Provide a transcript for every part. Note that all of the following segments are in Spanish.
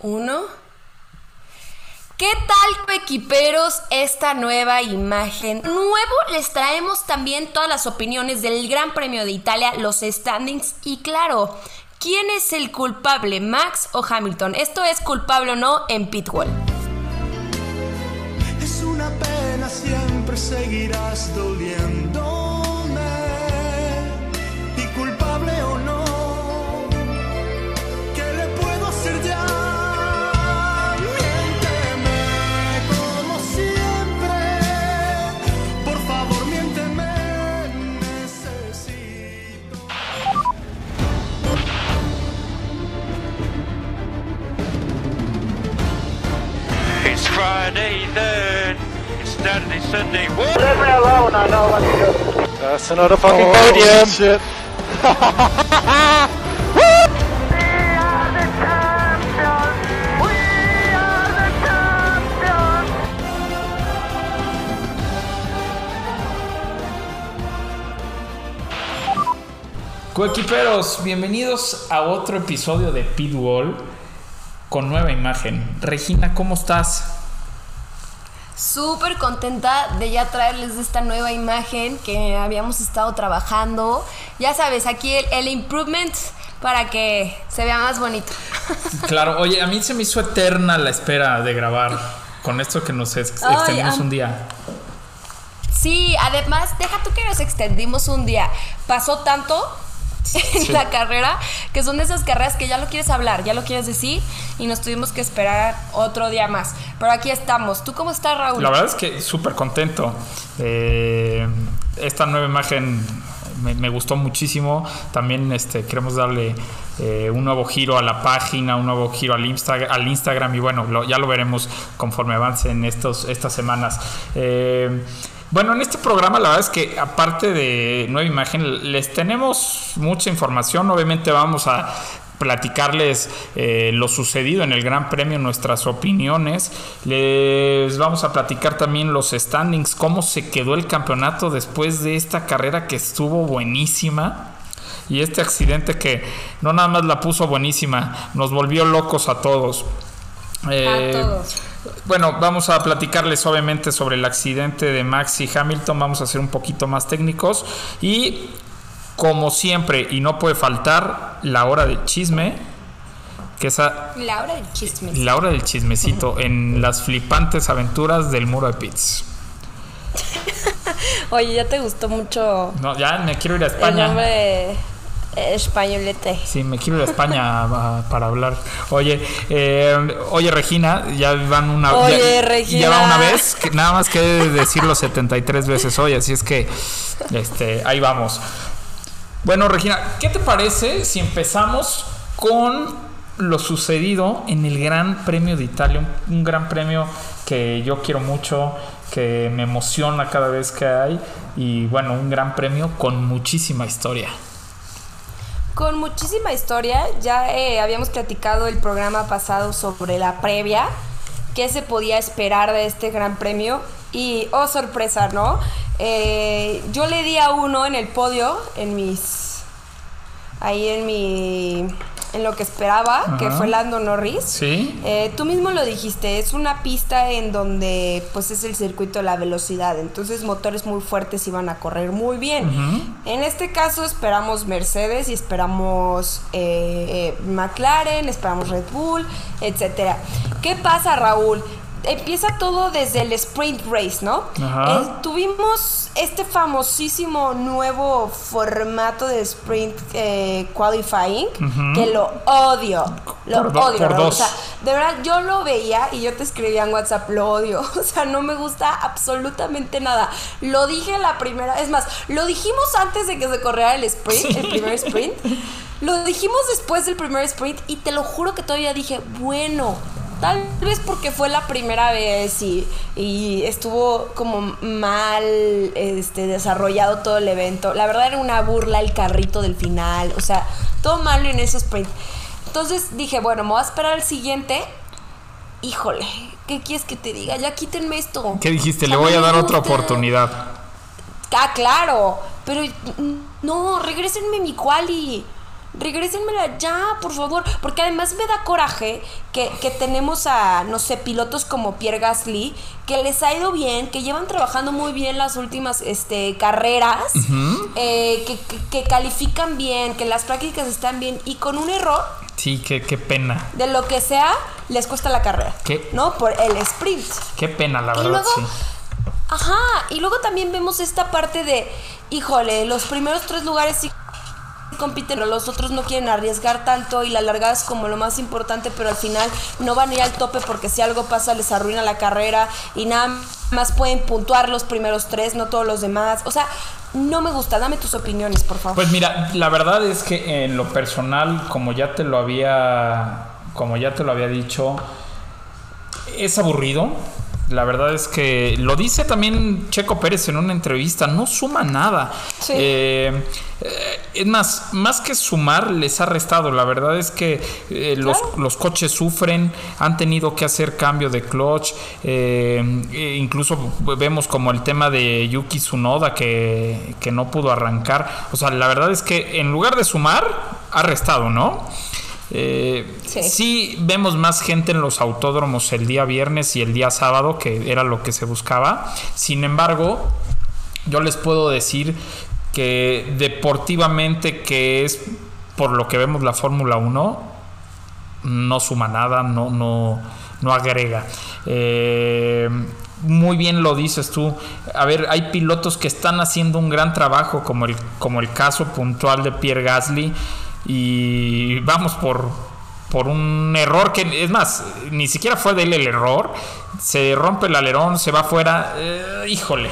uno. ¿Qué tal, equiperos, esta nueva imagen? Nuevo les traemos también todas las opiniones del Gran Premio de Italia, los standings y claro, ¿quién es el culpable, Max o Hamilton? Esto es culpable o no en Pitwall. Es una pena, siempre seguirás doliendo. Friday then. It's Saturday, Sunday. What? Leave me alone, I know what to do. That's another fucking oh, podium. Shit. Coequiperos, bienvenidos a otro episodio de Pitwall con nueva imagen. Regina, ¿cómo estás? Súper contenta de ya traerles esta nueva imagen que habíamos estado trabajando. Ya sabes, aquí el, improvement para que se vea más bonito. Claro, oye, a mí se me hizo eterna la espera de grabar con esto que nos extendimos un día. Sí, además, deja tú que nos extendimos un día. Pasó tanto en la carrera, que son de esas carreras que ya lo quieres hablar, ya lo quieres decir y nos tuvimos que esperar otro día más. Pero aquí estamos. ¿Tú cómo estás, Raúl? La verdad es que súper contento. Eh, esta nueva imagen me, gustó muchísimo. También este, queremos darle eh, un nuevo giro a la página, un nuevo giro al, al Instagram y bueno, ya lo veremos conforme avancen estos, estas semanas. Eh, bueno, en este programa la verdad es que aparte de Nueva Imagen, les tenemos mucha información. Obviamente vamos a platicarles eh, lo sucedido en el Gran Premio, nuestras opiniones. Les vamos a platicar también los standings, cómo se quedó el campeonato después de esta carrera que estuvo buenísima. Y este accidente que no nada más la puso buenísima, nos volvió locos a todos. a eh, todos. Bueno, vamos a platicarles obviamente sobre el accidente de Max y Hamilton, vamos a ser un poquito más técnicos y como siempre, y no puede faltar, la hora del chisme, que esa... La hora del chismecito. La hora del chismecito en las flipantes aventuras del muro de Pits. Oye, ya te gustó mucho. No, ya me quiero ir a España. El españolete. Sí, me quiero ir a España para hablar. Oye, eh, oye Regina, ya van una oye, Regina. ya va una vez, nada más que decirlo 73 veces hoy, así es que este, ahí vamos. Bueno, Regina, ¿qué te parece si empezamos con lo sucedido en el Gran Premio de Italia? Un, gran premio que yo quiero mucho, que me emociona cada vez que hay y bueno, un gran premio con muchísima historia con muchísima historia. Ya eh, habíamos platicado el programa pasado sobre la previa, qué se podía esperar de este gran premio. Y, oh sorpresa, ¿no? Eh, yo le di a uno en el podio, en mis... Ahí en mi en lo que esperaba, que fue Lando Norris. Sí. Eh, tú mismo lo dijiste, es una pista en donde pues es el circuito de la velocidad, entonces motores muy fuertes iban a correr muy bien. En este caso esperamos Mercedes y esperamos eh, eh, McLaren, esperamos Red Bull, etcétera. ¿Qué pasa, Raúl? Empieza todo desde el sprint race, ¿no? Eh, tuvimos este famosísimo nuevo formato de sprint eh, qualifying que lo odio, lo odio. O sea, de verdad yo lo veía y yo te escribía en WhatsApp, lo odio. O sea, no me gusta absolutamente nada. Lo dije la primera, es más, lo dijimos antes de que se corriera el sprint, el primer sprint. Lo dijimos después del primer sprint y te lo juro que todavía dije, bueno, Tal vez porque fue la primera vez y, estuvo como mal este, desarrollado todo el evento. La verdad era una burla el carrito del final. O sea, todo mal en ese sprint. Entonces dije, bueno, me voy a esperar al siguiente. Híjole, ¿qué quieres que te diga? Ya quítenme esto. ¿Qué dijiste? Le voy a dar otra oportunidad. Ah, claro. Pero no, regrésenme mi quali. Regrésenmela ya, por favor. Porque además me da coraje que, que tenemos a, no sé, pilotos como Pierre Gasly, que les ha ido bien, que llevan trabajando muy bien las últimas este, carreras, eh, que, que- que califican bien, que las prácticas están bien, y con un error Sí, qué, qué pena. de lo que sea, les cuesta la carrera. ¿Qué? ¿No? Por el sprint. Qué pena, la Y verdad, luego, sí. ajá, y luego también vemos esta parte de, híjole, los primeros tres lugares sí compiten, pero los otros no quieren arriesgar tanto y la largada es como lo más importante, pero al final no van a ir al tope porque si algo pasa les arruina la carrera y nada más pueden puntuar los primeros tres, no todos los demás. O sea, no me gusta, dame tus opiniones, por favor. Pues mira, la verdad es que en lo personal, como ya te lo había, como ya te lo había dicho, es aburrido. La verdad es que lo dice también Checo Pérez en una entrevista, no suma nada. Sí. Eh, eh, es más, más que sumar, les ha restado. La verdad es que eh, los, los coches sufren, han tenido que hacer cambio de clutch. eh, e incluso vemos como el tema de Yuki Tsunoda que, que no pudo arrancar. O sea, la verdad es que en lugar de sumar, ha restado, ¿no? Eh, Sí. sí. vemos más gente en los autódromos el día viernes y el día sábado, que era lo que se buscaba. Sin embargo, yo les puedo decir que deportivamente, que es por lo que vemos la Fórmula 1, no suma nada, no, no, no agrega. Eh, muy bien lo dices tú. A ver, hay pilotos que están haciendo un gran trabajo, como el, como el caso puntual de Pierre Gasly. Y vamos por, por un error que, es más, ni siquiera fue de él el error. Se rompe el alerón, se va afuera. eh, híjole.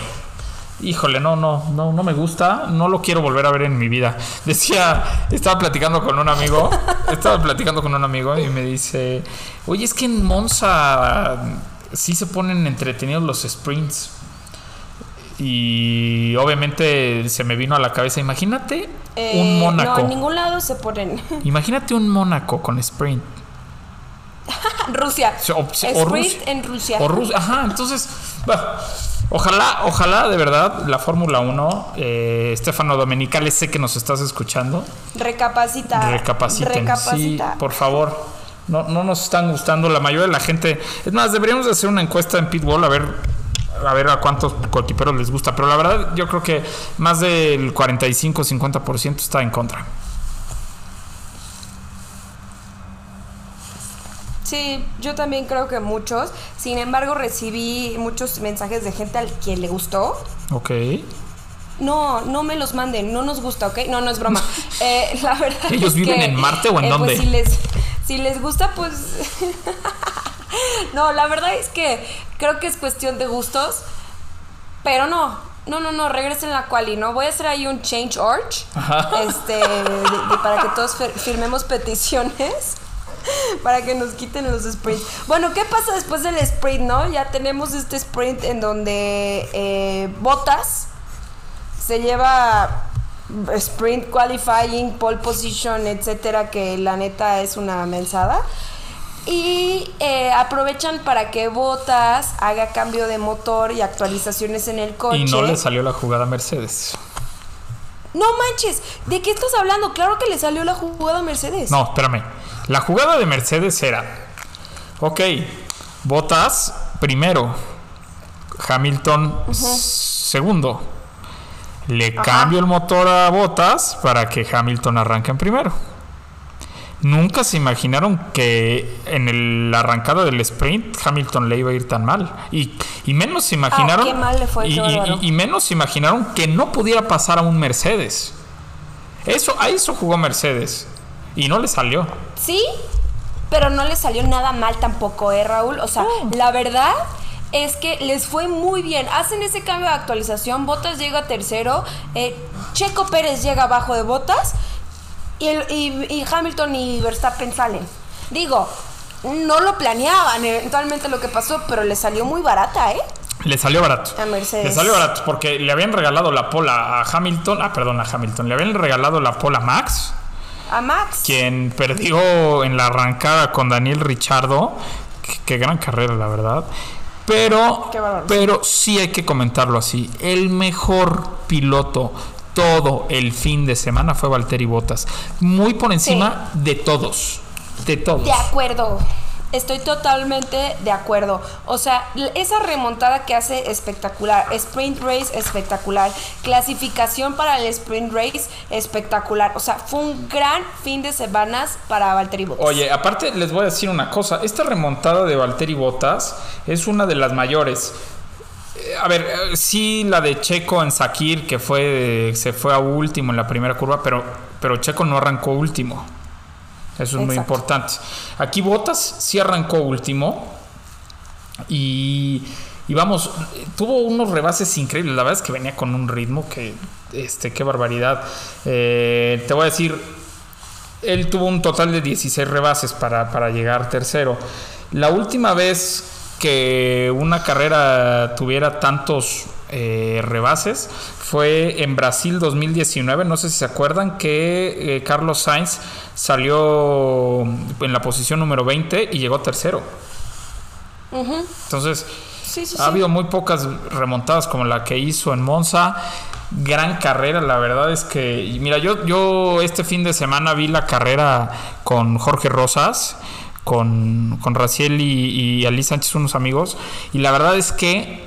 Híjole, no, no, no, no me gusta, no lo quiero volver a ver en mi vida. Decía, estaba platicando con un amigo, estaba platicando con un amigo y me dice, oye, es que en Monza sí se ponen entretenidos los sprints. Y obviamente se me vino a la cabeza, imagínate Eh, un Mónaco. No, en ningún lado se ponen. Imagínate un Mónaco con sprint. Rusia. O- Sprint Rusia. en Rusia. O Rusia, ajá, entonces, bueno, ojalá, ojalá de verdad la Fórmula 1, eh, Stefano Domenicali, sé que nos estás escuchando, Recapacita. recapaciten, sí, Recapacita. por favor, no, no nos están gustando, la mayoría de la gente, es más, deberíamos de hacer una encuesta en Pitbull a ver a ver a cuántos cotiperos les gusta, pero la verdad yo creo que más del 45-50% está en contra. Sí, yo también creo que muchos. Sin embargo, recibí muchos mensajes de gente al que le gustó. Ok. No, no me los manden, no nos gusta, ¿ok? No, no es broma. Eh, la verdad ¿Ellos es viven que, en Marte o en eh, dónde? Pues si les, si les gusta, pues... no, la verdad es que creo que es cuestión de gustos. Pero no, no, no, no, regresen la quali, ¿no? Voy a hacer ahí un change org. Este, de- de- para que todos fir- firmemos peticiones. Para que nos quiten los sprints. Bueno, ¿qué pasa después del sprint, no? Ya tenemos este sprint en donde eh, Botas se lleva sprint qualifying, pole position, etcétera, que la neta es una mensada. Y eh, aprovechan para que Botas haga cambio de motor y actualizaciones en el coche. Y no le salió la jugada a Mercedes. No manches, ¿de qué estás hablando? Claro que le salió la jugada a Mercedes. No, espérame. La jugada de Mercedes era, ok, Botas primero, Hamilton segundo. Le cambio el motor a Botas para que Hamilton arranque en primero. Nunca se imaginaron que en el- la arrancada del sprint Hamilton le iba a ir tan mal. Y, y menos se imaginaron. Ah, qué mal le fue, y, y menos se imaginaron que no pudiera pasar a un Mercedes. Eso, a eso jugó Mercedes. Y no le salió. Sí, pero no le salió nada mal tampoco, ¿eh, Raúl? O sea, la verdad es que les fue muy bien. Hacen ese cambio de actualización, Botas llega tercero, eh, Checo Pérez llega abajo de Botas y, el- y- y Hamilton y Verstappen salen. Digo, no lo planeaban eventualmente lo que pasó, pero le salió muy barata, ¿eh? Le salió barato. A Mercedes. Le salió barato porque le habían regalado la pola a Hamilton. Ah, perdón, a Hamilton. Le habían regalado la pola a Max, A Max. quien perdió en la arrancada con Daniel Richardo. Qué, qué gran carrera, la verdad. Pero, pero sí hay que comentarlo así. El mejor piloto todo el fin de semana fue Valtteri Bottas. Muy por encima de todos. De todos. De acuerdo. Estoy totalmente de acuerdo. O sea, esa remontada que hace espectacular. Sprint race espectacular. Clasificación para el sprint race espectacular. O sea, fue un gran fin de semanas para Valtteri Bottas. Oye, aparte les voy a decir una cosa. Esta remontada de Valtteri Bottas es una de las mayores. Eh, A ver, eh, sí la de Checo en Sakir, que fue se fue a último en la primera curva, pero, pero Checo no arrancó último. Eso es muy importante. Aquí Bottas sí arrancó último. Y, y vamos, tuvo unos rebases increíbles. La verdad es que venía con un ritmo que, este, qué barbaridad. Eh, te voy a decir, él tuvo un total de 16 rebases para, para llegar tercero. La última vez que una carrera tuviera tantos eh, rebases fue en Brasil 2019. No sé si se acuerdan que eh, Carlos Sainz salió en la posición número 20 y llegó tercero. Entonces, Sí, sí, ha sí. habido muy pocas remontadas como la que hizo en Monza. Gran carrera, la verdad es que. Mira, yo, yo este fin de semana vi la carrera con Jorge Rosas, con, con Raciel y, y Ali Sánchez, unos amigos. Y la verdad es que.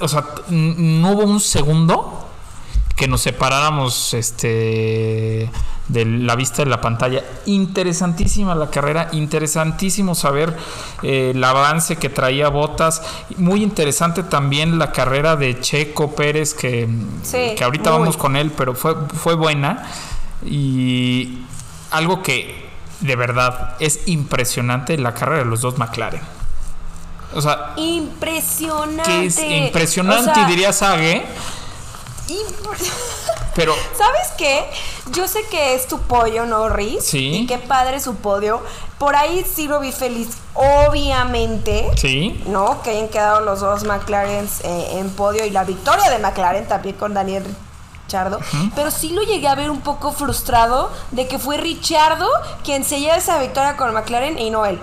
O sea, no hubo un segundo que nos separáramos este de la vista de la pantalla. Interesantísima la carrera, interesantísimo saber eh, el avance que traía Botas. Muy interesante también la carrera de Checo Pérez, que, Sí, que ahorita muy. vamos con él, pero fue, fue buena. Y algo que de verdad es impresionante la carrera de los dos McLaren. O sea, Impresionante. que es impresionante, O sea, y diría Sage, pero ¿Sabes qué? Yo sé que es tu pollo, ¿no, Riz? Sí. Y qué padre su podio. Por ahí sí lo vi feliz, obviamente. sí. ¿No? Que hayan quedado los dos McLaren eh, en podio y la victoria de McLaren también con Daniel Richardo. Pero sí lo llegué a ver un poco frustrado de que fue Richardo quien se lleva esa victoria con McLaren y no él.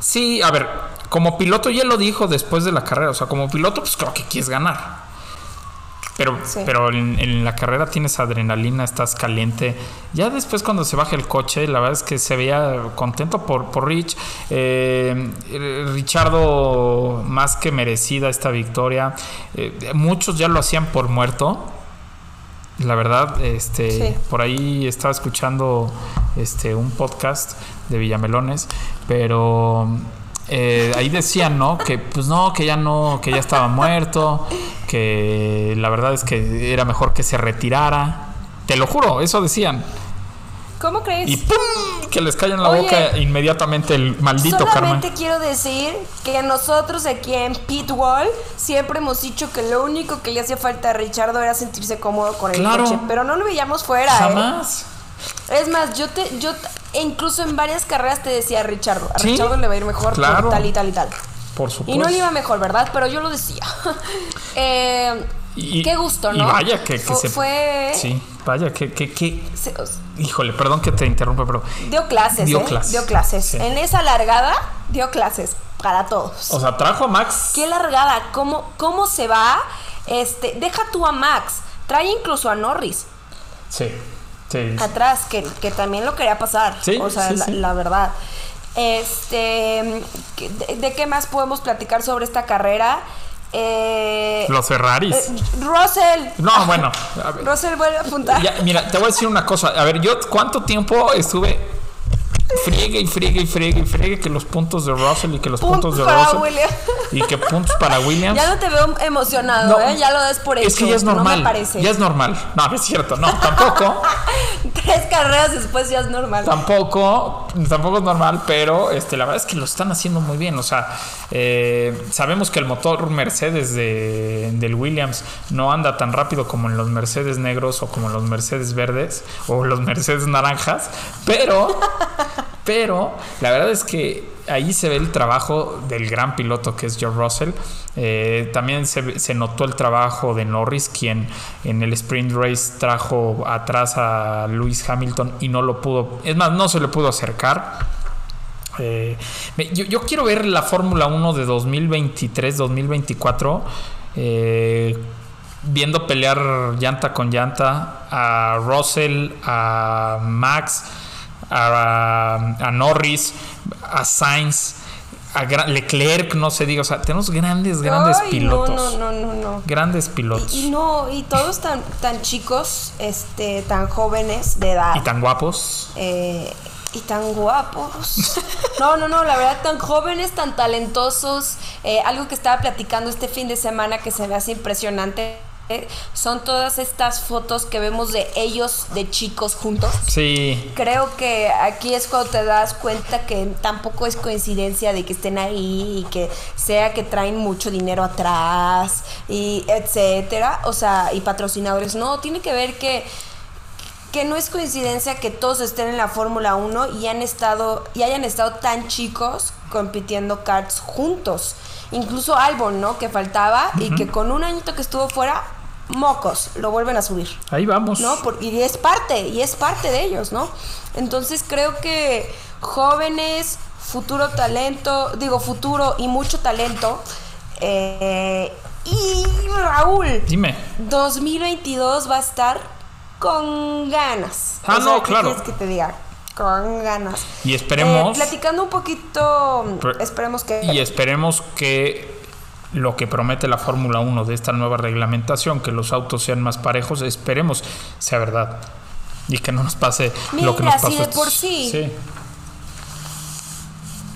Sí, a ver, como piloto ya lo dijo después de la carrera, o sea, como piloto pues creo que quieres ganar. Pero, Sí. pero en, en la carrera tienes adrenalina, estás caliente. Ya después cuando se baja el coche, la verdad es que se veía contento por, por Rich. Eh, Richardo, más que merecida esta victoria. Eh, muchos ya lo hacían por muerto. La verdad, este, Sí. por ahí estaba escuchando este un podcast de Villamelones, pero eh, ahí decían, ¿no? Que pues no, que ya no, que ya estaba muerto, que la verdad es que era mejor que se retirara. Te lo juro, eso decían. ¿Cómo crees? Y ¡pum! que les cae en la Oye, boca inmediatamente el maldito karma. Solamente quiero decir que nosotros aquí en Pitwall siempre hemos dicho que lo único que le hacía falta a Richardo era sentirse cómodo con el Claro. coche, pero no lo veíamos fuera. ¿eh? Jamás. Es más, yo te, yo incluso en varias carreras te decía Richardo, a Sí, Richardo le va a ir mejor claro. por tal y tal y tal. Por supuesto. Y no le iba mejor, ¿verdad? Pero yo lo decía. Eh, Y- qué gusto, y ¿no? vaya que, que se. fue. Sí, vaya que, que, que- Híjole, perdón que te interrumpa, pero. dio clases, Dio ¿eh? clases, Dio clases. sí. En esa largada, dio clases para todos. O sea, trajo a Max. Qué largada, cómo, cómo se va. Este, deja tú a Max, trae incluso a Norris Sí, sí. atrás, que, que también lo quería pasar. Sí, o sea, sí, la, verdad. Este, ¿qué- de, de qué más podemos platicar sobre esta carrera? Eh, Los Ferraris. eh, Russell. No, bueno. Russell vuelve a apuntar. Ya, mira, te voy a decir una cosa. A ver, yo cuánto tiempo estuve friegue y friegue y friegue y friegue que los puntos de Russell y que los puntos, Puntos de para Russell William. y que puntos para Williams. Ya no te veo emocionado, No, ¿eh? Ya lo des por hecho. es que ya es No normal. me parece. ya es normal. No, no es cierto. No, tampoco. Tres carreras después ya es normal. Tampoco, tampoco es normal, pero este, la verdad es que lo están haciendo muy bien. O sea, eh, sabemos que el motor Mercedes de, del Williams no anda tan rápido como en los Mercedes negros o como en los Mercedes verdes o los Mercedes naranjas, pero, pero la verdad es que ahí se ve el trabajo del gran piloto que es George Russell. Eh, también se, notó el trabajo de Norris, quien en el sprint race trajo atrás a Lewis Hamilton y no lo pudo, es más, no se le pudo acercar. Eh, yo quiero ver la Fórmula 1 de 2023-2024. eh, viendo pelear llanta con llanta a Russell, a Max, a, a Norris, a Sainz, a Leclerc, no se diga, o sea, tenemos grandes, grandes Ay, pilotos. No, no, no, no, no. Grandes pilotos. Y, y no, y todos tan, tan chicos, este, tan jóvenes de edad. Y tan guapos. eh, y tan guapos. No, no, no, la verdad, tan jóvenes, tan talentosos. Eh, algo que estaba platicando este fin de semana que se me hace impresionante. Eh, son todas estas fotos que vemos de ellos de chicos juntos. Sí. Creo que aquí es cuando te das cuenta que tampoco es coincidencia de que estén ahí y que sea que traen mucho dinero atrás y etcétera, o sea, y patrocinadores. No, tiene que ver que que no es coincidencia que todos estén en la Fórmula 1 y han estado y hayan estado tan chicos compitiendo karts juntos. Incluso Albon, ¿no? Que faltaba y que con un añito que estuvo fuera, mocos, lo vuelven a subir. Ahí vamos. ¿no? Por- y es parte, y es parte de ellos, ¿no? Entonces creo que jóvenes, futuro talento, digo futuro y mucho talento. eh, y Raúl, Dime. 2022 va a estar con ganas. Ah, no, ¿qué claro. quieres que te diga? Con ganas. Y esperemos- Eh, platicando un poquito, Pero- esperemos que... Y esperemos que lo que promete la Fórmula 1 de esta nueva reglamentación, que los autos sean más parejos, esperemos sea verdad. Y que no nos pase lo que Mira, nos pasó. si de por sí. Sí.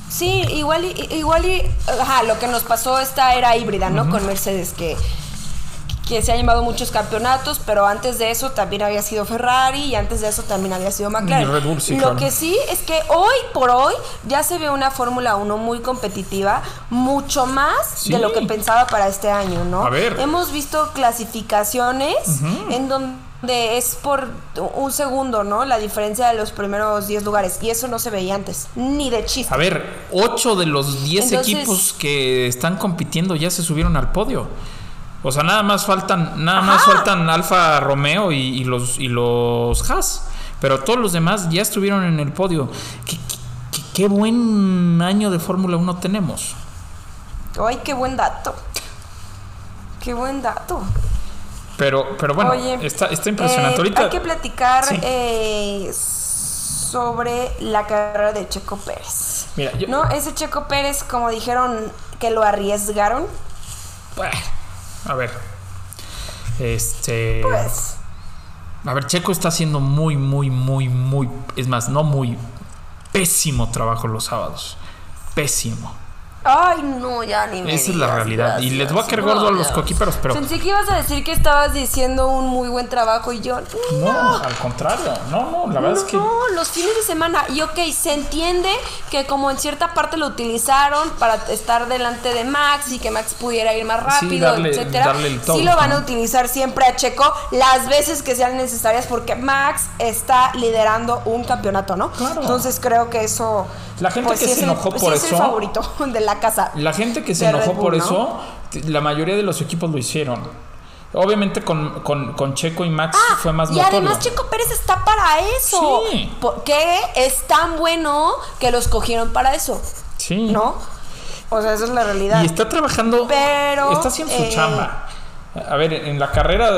Sí, igual y, igual y, ajá, lo que nos pasó esta era híbrida, ¿no? Con Mercedes, que, que se ha llevado muchos campeonatos, pero antes de eso también había sido Ferrari y antes de eso también había sido McLaren. Y Red Bull, sí, lo claro. que sí es que hoy por hoy ya se ve una Fórmula 1 muy competitiva, mucho más Sí. de lo que pensaba para este año, ¿no? A ver. Hemos visto clasificaciones en donde es por un segundo, ¿no? La diferencia de los primeros 10 lugares. Y eso no se veía antes, ni de chiste. A ver, 8 de los 10 Entonces- equipos que están compitiendo ya se subieron al podio. O sea, nada más faltan, nada más faltan Alfa Romeo y, y los y los Haas. Pero todos los demás ya estuvieron en el podio. ¿Qué, qué- qué buen año de Fórmula 1 tenemos? Ay, qué buen dato. Qué buen dato. Pero, pero bueno, Oye, está, está impresionante. eh, Ahorita hay que platicar Sí. eh, sobre la carrera de Checo Pérez. Mira, yo- No, ese Checo Pérez, como dijeron que lo arriesgaron, Bueno, a ver. Este. pues A ver, Checo está haciendo muy, muy, muy, muy. Es más, no muy. Pésimo trabajo los sábados. Pésimo. Ay, no, ya ni me Esa es la realidad. Y les voy a caer gordo a los coquíperos, pero. Pensé que ibas a decir que estabas diciendo un muy buen trabajo y yo. No, al contrario. No, no, la verdad es que. No, los fines de semana. Y ok, se entiende que como en cierta parte lo utilizaron para estar delante de Max y que Max pudiera ir más Sí, rápido, darle- etcétera. darle el sí lo van a utilizar siempre a Checo las veces que sean necesarias porque Max está liderando un campeonato, ¿no? Claro. Entonces creo que eso. La gente que sí se el- enojó sí por es el eso- favorito de la casa. La gente que se enojó Bull, por ¿no? eso, la mayoría de los equipos lo hicieron. Obviamente con, con, con Checo y Max Ah, fue más y notorio. además Checo Pérez está para eso. Sí. Porque es tan bueno que los cogieron para eso. Sí. ¿No? O sea, esa es la realidad. Y está trabajando. Pero, Está haciendo su eh, chamba. A ver, en la carrera,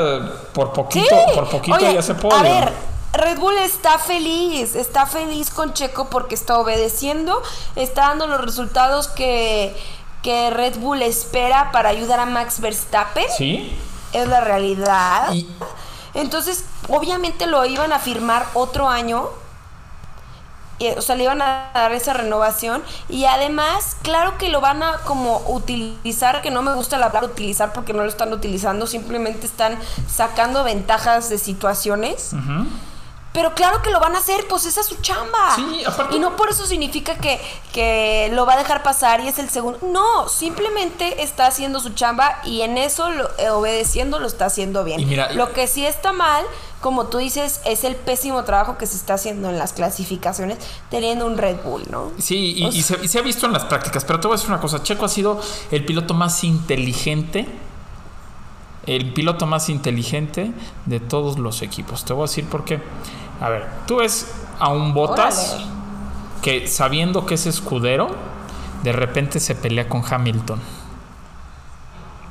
por Sí. poquito, por poquito Oye, ya se puede. A ver, Red Bull está feliz, está feliz con Checo porque está obedeciendo, está dando los resultados que, que Red Bull espera para ayudar a Max Verstappen. Sí. Es la realidad. Y- Entonces, obviamente lo iban a firmar otro año. y, o sea, le iban a dar esa renovación. Y además, claro que lo van a como utilizar, que no me gusta la palabra utilizar porque no lo están utilizando, simplemente están sacando ventajas de situaciones. Pero claro que lo van a hacer, pues esa es su chamba. Sí, aparte- Y no por eso significa que, que lo va a dejar pasar y es el segundo. No, simplemente está haciendo su chamba y en eso, lo- eh, obedeciendo, lo está haciendo bien. Y mira- lo que sí está mal, como tú dices, es el pésimo trabajo que se está haciendo en las clasificaciones teniendo un Red Bull, ¿no? Sí, y, y se, y se ha visto en las prácticas, pero te voy a decir una cosa, Checo ha sido el piloto más inteligente, el piloto más inteligente de todos los equipos. Te voy a decir por qué. A ver, tú ves a un Botas Órale. que sabiendo que es escudero, de repente se pelea con Hamilton.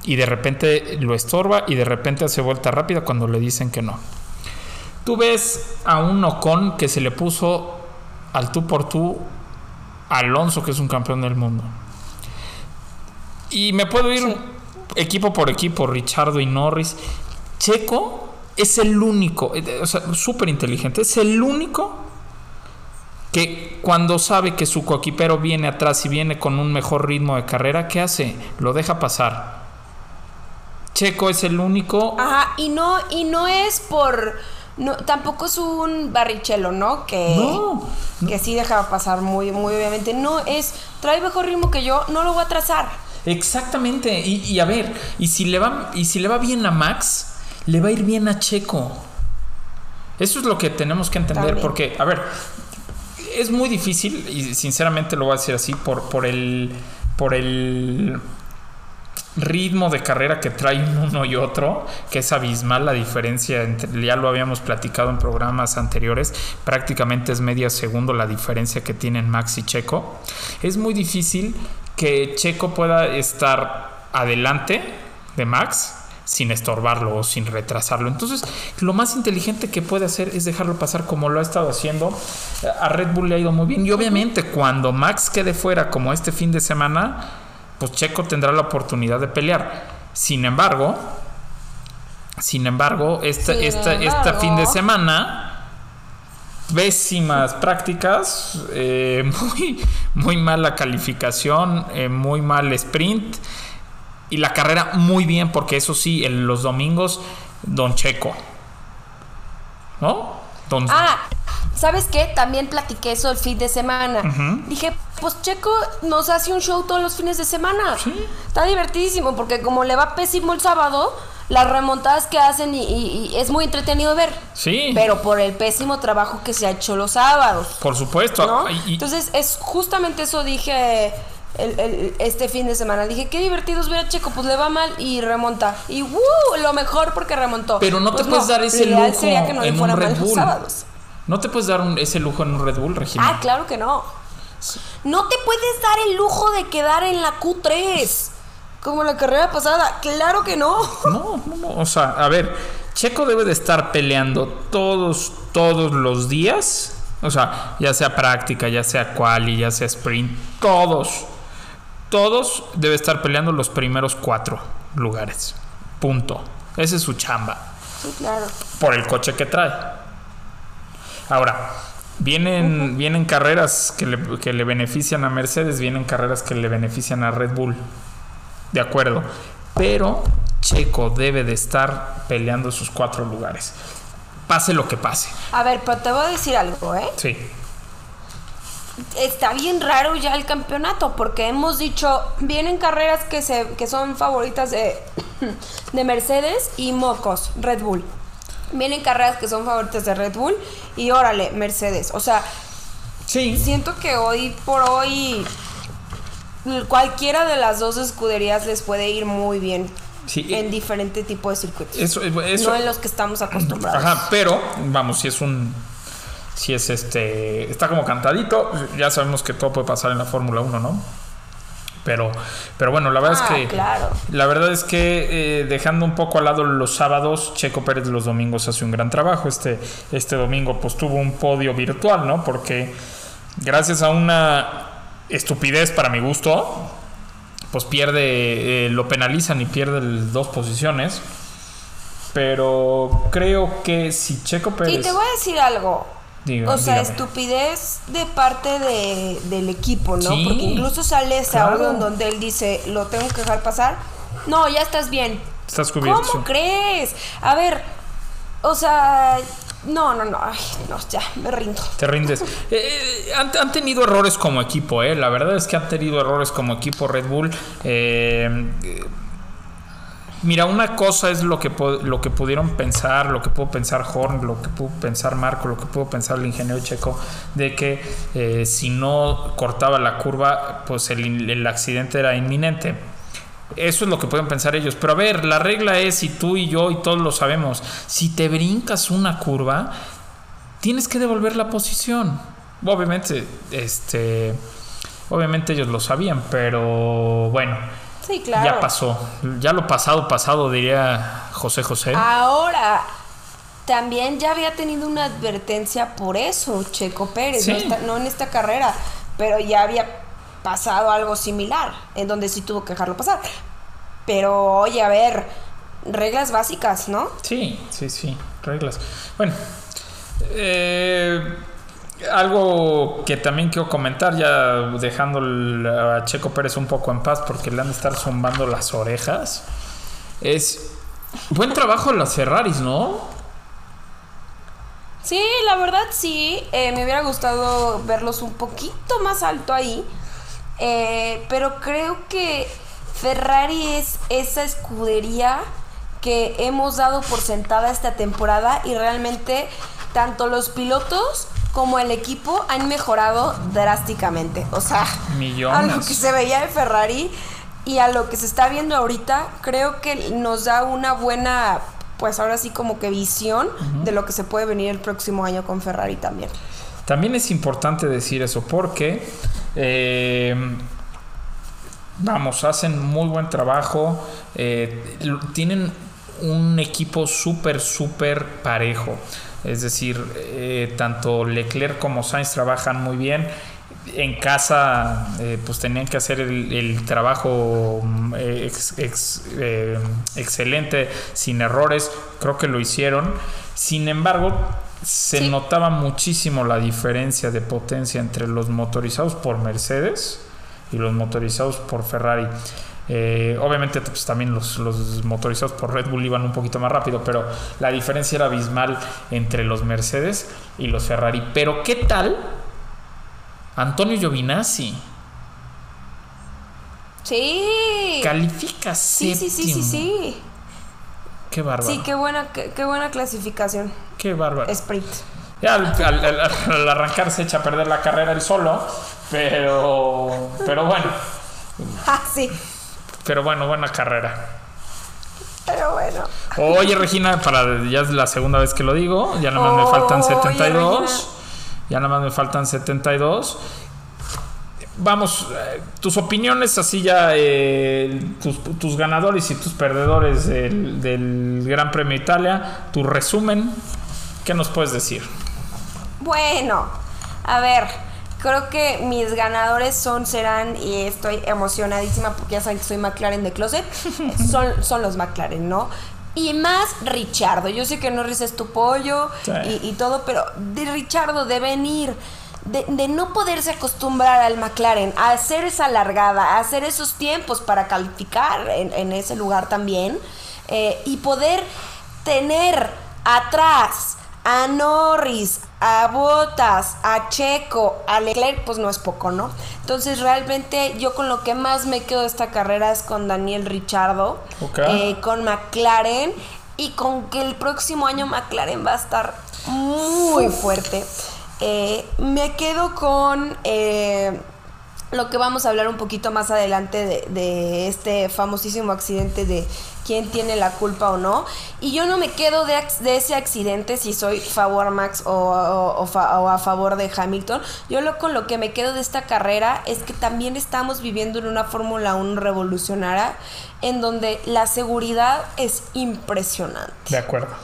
y de repente lo estorba y de repente hace vuelta rápida cuando le dicen que no. Tú ves a un Ocon que se le puso al tú por tú a Alonso, que es un campeón del mundo. Y me puedo ir equipo por equipo, Richardo y Norris. Checo es el único, eh, o sea, súper inteligente, es el único que cuando sabe que su coequipero viene atrás y viene con un mejor ritmo de carrera, ¿qué hace? Lo deja pasar. Checo es el único. Ajá, y no, y no es por. No, tampoco es un barrichello, ¿no? Que, No, no. que sí dejaba pasar muy, muy obviamente. No, es. Trae mejor ritmo que yo, no lo voy a trazar. Exactamente. Y, y a ver, y si le va, y si le va bien a Max, le va a ir bien a Checo. Eso es lo que tenemos que entender. También. Porque, a ver, es muy difícil, y sinceramente lo voy a decir así, por, por el. por el ritmo de carrera que traen uno y otro, que es abismal la diferencia entre, ya lo habíamos platicado en programas anteriores, prácticamente es media segundo la diferencia que tienen Max y Checo. Es muy difícil que Checo pueda estar adelante de Max sin estorbarlo o sin retrasarlo. Entonces, lo más inteligente que puede hacer es dejarlo pasar como lo ha estado haciendo. A Red Bull le ha ido muy bien. Y obviamente, cuando Max quede fuera, como este fin de semana, pues Checo tendrá la oportunidad de pelear. Sin embargo, sin embargo, esta, Sin esta, este embargo. fin de semana, pésimas prácticas, eh, muy, muy mala calificación, eh, muy mal sprint y la carrera muy bien, porque eso sí, en los domingos, Don Checo. ¿No? Don, Ah, ¿sabes qué? También platiqué eso el fin de semana. Dije, pues Checo nos hace un show todos los fines de semana. Sí. Está divertidísimo porque como le va pésimo el sábado, las remontadas que hacen y, y- y es muy entretenido ver. sí, Pero por el pésimo trabajo que se ha hecho los sábados. por supuesto. ¿no? Y- y- Entonces, es justamente eso dije el- el- este fin de semana. Dije, qué divertido es ver a Checo, pues le va mal y remonta. Y ¡uh! lo mejor porque remontó. Pero no te Pues puedes dar ese lujo sería que no le en un mal Red los Bull. sábados. no te puedes dar un- ese lujo en un Red Bull, Regina. Ah, claro que no. No te puedes dar el lujo de quedar en la Q3. Como la carrera pasada. Claro que no. No, no, no. O sea, a ver, Checo debe de estar peleando todos, todos los días. O sea, ya sea práctica, ya sea quali, ya sea sprint, todos, todos debe estar peleando los primeros cuatro lugares. Punto. Esa es su chamba. Sí, claro. Por el coche que trae. Ahora, vienen, vienen carreras que le, que le benefician a Mercedes, vienen carreras que le benefician a Red Bull. De acuerdo. Pero Checo debe de estar peleando sus cuatro lugares. Pase lo que pase. A ver, pero te voy a decir algo, ¿eh? Sí. Está bien raro ya el campeonato, porque hemos dicho, vienen carreras que, se, que son favoritas de, de Mercedes y mocos, Red Bull. Vienen carreras que son favoritas de Red Bull y órale, Mercedes. O sea, Sí. siento que hoy por hoy cualquiera de las dos escuderías les puede ir muy bien Sí. en diferente tipo de circuitos. Eso, eso, no en los que estamos acostumbrados. Ajá, pero vamos, si es un. Si es este. Está como cantadito. Ya sabemos que todo puede pasar en la Fórmula 1, ¿no? Pero, pero bueno, la verdad Ah, es que. claro. La verdad es que eh, dejando un poco al lado los sábados, Checo Pérez los domingos hace un gran trabajo. Este, este domingo pues tuvo un podio virtual, ¿no? Porque gracias a una estupidez para mi gusto, pues pierde, eh, lo penalizan y pierde el- dos posiciones. Pero creo que si Checo Pérez... Y te voy a decir algo. Diga- o sea, dígame. estupidez de parte de, del equipo, ¿no? Sí, Porque incluso sale ese claro. audio en donde él dice, lo tengo que dejar pasar. No, ya estás bien. Estás cubierto. ¿Cómo crees? A ver, o sea, no, no, no, ay, no, ya, me rindo. Te rindes. Eh, eh, han, han tenido errores como equipo, ¿eh? La verdad es que han tenido errores como equipo Red Bull. Eh, mira, una cosa es lo que, lo que pudieron pensar, lo que pudo pensar Horn, lo que pudo pensar Marco, lo que pudo pensar el ingeniero Checo, de que eh, si no cortaba la curva, pues el, el accidente era inminente. Eso es lo que pueden pensar ellos. Pero a ver, la regla es, y tú y yo y todos lo sabemos, si te brincas una curva, tienes que devolver la posición. Obviamente, este, obviamente ellos lo sabían, pero bueno, Sí, claro. Ya pasó. Ya lo pasado, pasado, diría José José. Ahora, también ya había tenido una advertencia por eso, Checo Pérez, Sí. no, esta- no en esta carrera, pero ya había pasado algo similar, en donde sí tuvo que dejarlo pasar. Pero, oye, a ver, reglas básicas, ¿no? Sí, sí, sí, reglas. Bueno, eh, algo que también quiero comentar, ya dejando a Checo Pérez un poco en paz porque le han de estar zumbando las orejas, es buen trabajo de las Ferraris, ¿no? Sí, la verdad sí. eh, me hubiera gustado verlos un poquito más alto ahí. Eh, pero creo que Ferrari es esa escudería que hemos dado por sentada esta temporada y realmente tanto los pilotos como el equipo han mejorado drásticamente. O sea, Millones. a lo que se veía de Ferrari y a lo que se está viendo ahorita, creo que nos da una buena, pues ahora sí como que visión de lo que se puede venir el próximo año con Ferrari también. También es importante decir eso porque, eh, vamos, hacen muy buen trabajo, eh, tienen un equipo súper, súper parejo. Es decir, eh, tanto Leclerc como Sainz trabajan muy bien. En casa, pues tenían que hacer el, trabajo mm, ex- ex- excelente, sin errores. Creo que lo hicieron. Sin embargo, se Sí. notaba muchísimo la diferencia de potencia entre los motorizados por Mercedes y los motorizados por Ferrari. Eh, obviamente pues, también los, los motorizados por Red Bull iban un poquito más rápido, pero la diferencia era abismal entre los Mercedes y los Ferrari. Pero ¿qué tal Antonio Giovinazzi? Sí. Califica Sí, sí, sí, sí, séptimo. sí. Qué bárbaro. Sí, qué buena, qué, qué buena clasificación. Qué bárbaro. Sprint. Ya al, al- al- al arrancar se echa a perder la carrera el solo, pero, pero bueno, Ah, sí. pero bueno, buena carrera. Pero bueno. Oye, Regina, para ya es la segunda vez que lo digo, ya nada más me faltan Oye, 72. Regina. Ya nada más me faltan 72. Vamos, eh, tus opiniones así ya, eh, tus, tus ganadores y tus perdedores del, del Gran Premio Italia, tu resumen, ¿qué nos puedes decir? Bueno, a ver, creo que mis ganadores son, serán, y estoy emocionadísima porque ya saben que soy McLaren de closet, son, son los McLaren, ¿no? Y más Richardo. Yo sé que Norris es tu pollo Sí. y, y todo, pero de Richardo de venir, de, de no poderse acostumbrar al McLaren, a hacer esa largada, a hacer esos tiempos para calificar en, en ese lugar también, eh, y poder tener atrás a Norris, a Bottas, a Checo, a Leclerc, pues no es poco, ¿no? Entonces realmente yo con lo que más me quedo de esta carrera es con Daniel Richardo, eh, con McLaren y con que el próximo año McLaren va a estar muy fuerte. Eh, me quedo con eh, lo que vamos a hablar un poquito más adelante de, este famosísimo accidente de quién tiene la culpa o no. Y yo no me quedo de, ese accidente si soy favor Max o a favor de Hamilton. Yo lo con lo que me quedo de esta carrera es que también estamos viviendo en una Fórmula 1 revolucionaria en donde la seguridad es impresionante. De acuerdo.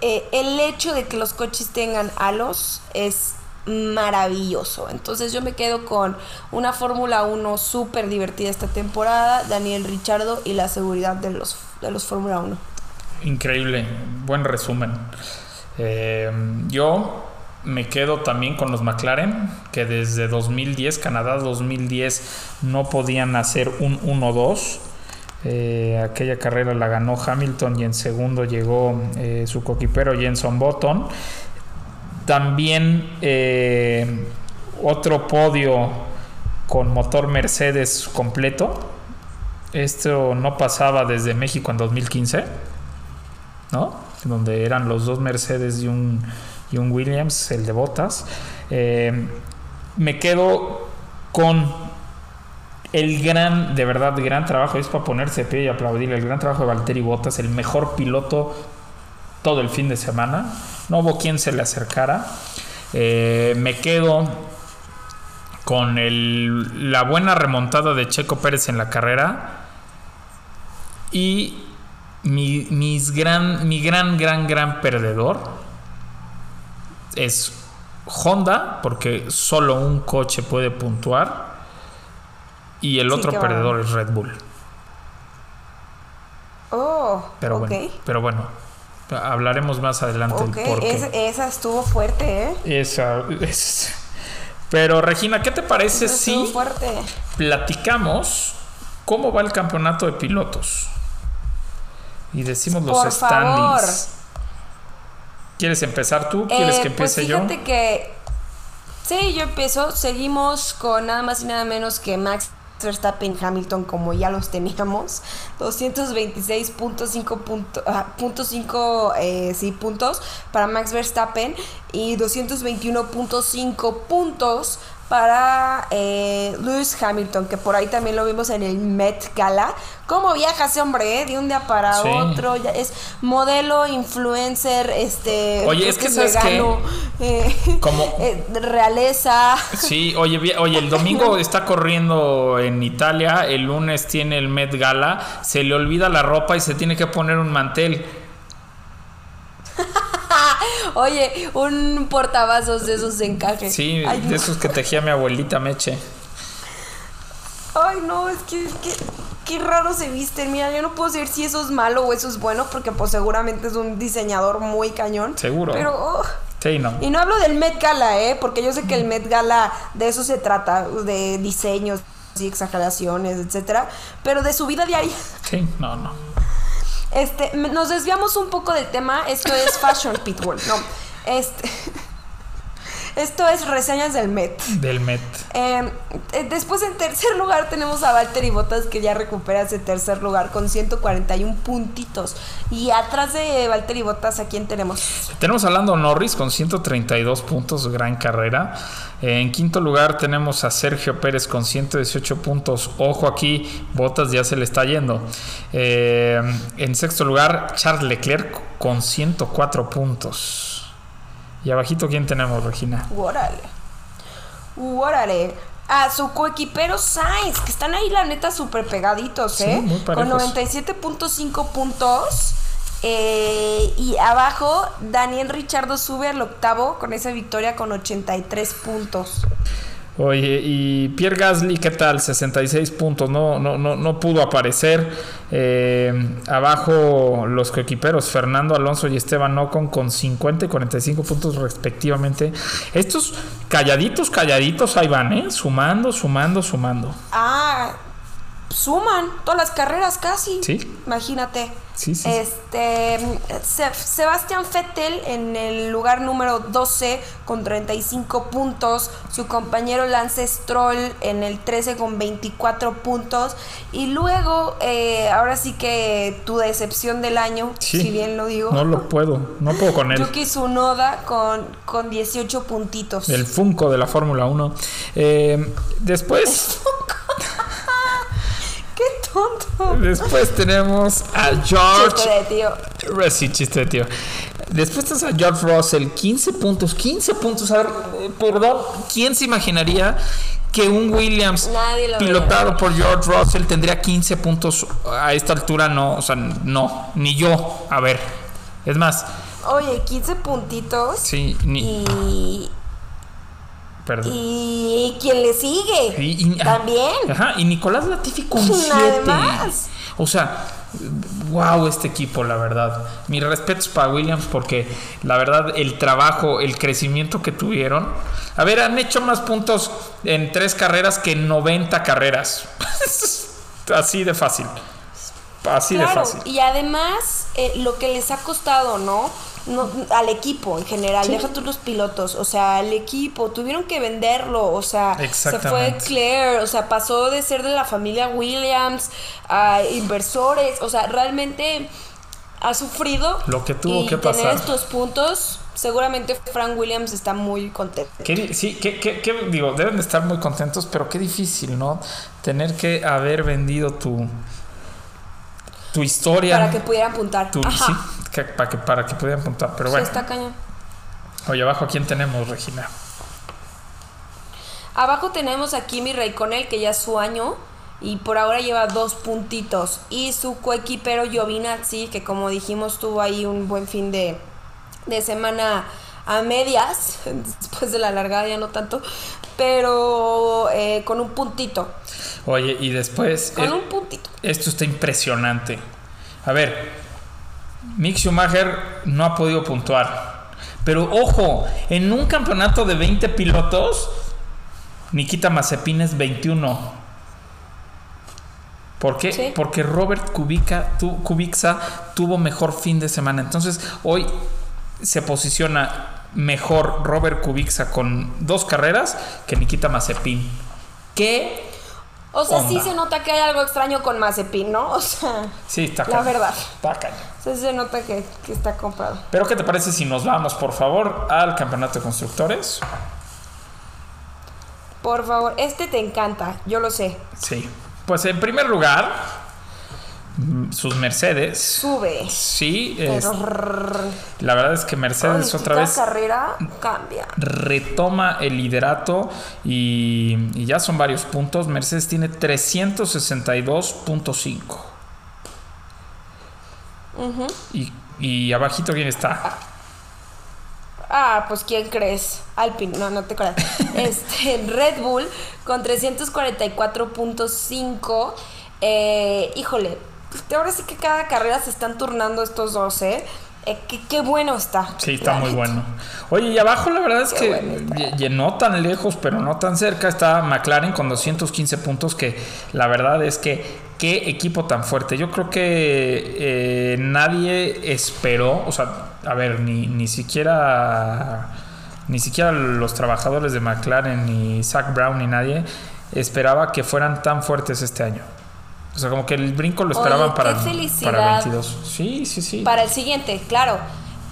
Eh, el hecho de que los coches tengan halos es maravilloso. Entonces yo me quedo con una Fórmula 1 súper divertida esta temporada, Daniel Richardo y la seguridad de los, de los Fórmula 1. Increíble, buen resumen. Eh, yo me quedo también con los McLaren, que desde 2010, Canadá 2010, no podían hacer un 1-2. Eh, aquella carrera la ganó Hamilton y en segundo llegó eh, su coquipero Jenson Button. También eh, otro podio con motor Mercedes completo. Esto no pasaba desde México en 2015. ¿no? Donde eran los dos Mercedes y un, y un Williams, el de Botas. Me quedo con el gran, de verdad, gran trabajo, es para ponerse pie y aplaudir, el gran trabajo de Valtteri Botas, el mejor piloto todo el fin de semana. No hubo quien se le acercara. Eh, me quedo con el- la buena remontada de Checo Pérez en la carrera. Y mi, mis gran, mi gran, gran, gran perdedor es Honda, porque solo un coche puede puntuar. Y el Sí, otro perdedor es Red Bull. Oh, Pero bueno, pero bueno, hablaremos más adelante Ok, del por es- esa estuvo fuerte, ¿eh? Esa, es- Pero Regina, ¿qué te parece si fuerte. platicamos cómo va el campeonato de pilotos? Y decimos los Por favor. standings. ¿Quieres empezar tú? ¿Quieres Eh, que empiece pues yo? fíjate que. Sí, yo empiezo. Seguimos con nada más y nada menos que Max Verstappen Hamilton, como ya los teníamos. 226.5 punto- cinco, eh, puntos para Max Verstappen y 221.5 puntos para eh, Lewis Hamilton, que por ahí también lo vimos en el Met Gala. ¿Cómo viaja ese hombre, eh? De un día para Sí. otro. Ya es modelo, influencer, este. Oye, es que es vegano, eh, Como- eh, realeza. Sí, oye, oye, el domingo está corriendo en Italia, el lunes tiene el Met Gala, se le olvida la ropa y se tiene que poner un mantel. Oye, un portavasos de esos de encaje. Sí, Ay, de no. esos que tejía mi abuelita Meche. Ay, no, es que, que- qué raro se visten. Mira, yo no puedo decir si eso es malo o eso es bueno, porque pues seguramente es un diseñador muy cañón. Seguro. Pero, oh. Sí, no. y no hablo del Met Gala, ¿eh? Porque yo sé que el Met Gala de eso se trata, de diseños y exageraciones, etcétera. Pero de su vida diaria. Sí, no, no. Este, nos desviamos un poco del tema. Esto es Fashion Pitbull. No, este. Esto es reseñas del Met. Del Met. Eh, eh, después en tercer lugar tenemos a Valtteri Bottas que ya recupera ese tercer lugar con 141 puntitos. Y atrás de Valtteri Bottas, ¿a quién tenemos? Tenemos a Lando Norris con 132 puntos, gran carrera. Eh, en quinto lugar tenemos a Sergio Pérez con 118 puntos. Ojo aquí, Botas ya se le está yendo. Eh, en sexto lugar, Charles Leclerc con 104 puntos. Y abajito, ¿quién tenemos, Regina? Órale. Órale. A su coequipero Sainz, que están ahí la neta súper pegaditos, Sí, ¿eh? muy Con parejos. 97.5 puntos. Eh, y abajo, Daniel Richardo sube al octavo con esa victoria con 83 puntos. Oye, y Pierre Gasly, ¿qué tal? 66 puntos, no, no, no, no pudo aparecer. Eh, abajo los coequiperos, Fernando Alonso y Esteban Ocon con 50 y 45 puntos respectivamente. Estos calladitos, calladitos ahí van, ¿eh? Sumando, sumando, sumando. Ah, suman todas las carreras casi. Sí. Imagínate. Sí, sí. Este, Se- Sebastián Vettel en el lugar número 12 con 35 puntos. Su compañero Lance Stroll en el 13 con 24 puntos. Y luego, eh, ahora sí que tu decepción del año, Sí. si bien lo digo. No lo puedo, no puedo con él. Yuki Tsunoda con, con 18 puntitos. El Funko de la Fórmula 1. Eh, después, ¡Qué tonto! después tenemos a George Chiste de tío. Sí, chiste, tío. Después estás a George Russell, 15 puntos, 15 puntos. A ver, eh, perdón, ¿quién se imaginaría que un Williams pilotado por George Russell tendría 15 puntos a esta altura? No, o sea, no, ni yo. A ver, es más, Oye, 15 puntitos. sí, ni. Y, perdón. y quien le sigue. Y- y- También. Ajá, y Nicolás Latifi con Nada 7. más. O sea, wow, este equipo, la verdad. Mis respetos para Williams porque la verdad el trabajo, el crecimiento que tuvieron. A ver, han hecho más puntos en tres carreras que en 90 carreras. Así de fácil. Así de fácil. y además eh, lo que les ha costado, ¿no? No, al equipo en general, Sí. deja tú los pilotos, o sea, al equipo, tuvieron que venderlo, o sea, se fue. Claire, o sea, pasó de ser de la familia Williams a inversores, o sea, realmente ha sufrido Lo que tuvo y que tener pasar. estos puntos, seguramente Frank Williams está muy contento. Qué sí, qué- qué- qué- digo, deben de estar muy contentos, pero qué difícil, ¿no? Tener que haber vendido tu, tu historia. Para que pudieran apuntar. tu- Ajá. sí, que- para, que, para que pudieran apuntar. Pero Sí, bueno, está cañón. oye, abajo, ¿a quién tenemos, Regina? Abajo tenemos a Kimi Raikkonen, que ya es su año. y por ahora lleva dos puntitos. Y su coequipero Giovinazzi, que como dijimos tuvo ahí un buen fin de, de semana a medias, después de la largada ya no tanto, pero eh, con un puntito. Oye, y después... Con eh, un puntito. Esto está impresionante. A ver, Mick Schumacher no ha podido puntuar. Pero ojo, en un campeonato de 20 pilotos, Nikita Mazepin es 21. ¿Por qué? Sí. Porque Robert Kubica, tu, Kubica tuvo mejor fin de semana. Entonces, hoy se posiciona mejor Robert Kubica con dos carreras que Nikita Mazepin. ¿Qué? O sea, sí se nota que hay algo extraño con Mazepin, ¿no? O sea, Sí, está La verdad. Está cañón. sí se nota que, que está comprado. Pero ¿qué te parece si nos vamos, por favor, al campeonato de constructores? Por favor, este te encanta, yo lo sé. Sí. Pues en primer lugar, sus Mercedes. Sube. Sí, es- la verdad es que Mercedes ay, otra vez carrera cambia. retoma el liderato y, y ya son varios puntos. Mercedes tiene 362.5. y, y abajito, ¿quién está? Ah, pues ¿quién crees? Alpine, no, no te acuerdas. Este, Red Bull con 344.5. Eh, híjole, pues, ahora sí que cada carrera se están turnando estos dos, ¿eh? Eh, qué, bueno está. Sí, está muy neta. bueno. Oye, y abajo la verdad es Qué que bueno está. lle- lle- no tan lejos, pero no tan cerca está McLaren con 215 puntos, que la verdad es que qué equipo tan fuerte. Yo creo que eh, nadie esperó, o sea, a ver, ni, ni siquiera ni siquiera los trabajadores de McLaren, ni Zach Brown, ni nadie esperaba que fueran tan fuertes este año. O sea, como que el brinco lo esperaban para, para felicidad. 22. Sí, sí, sí. Para el siguiente, claro.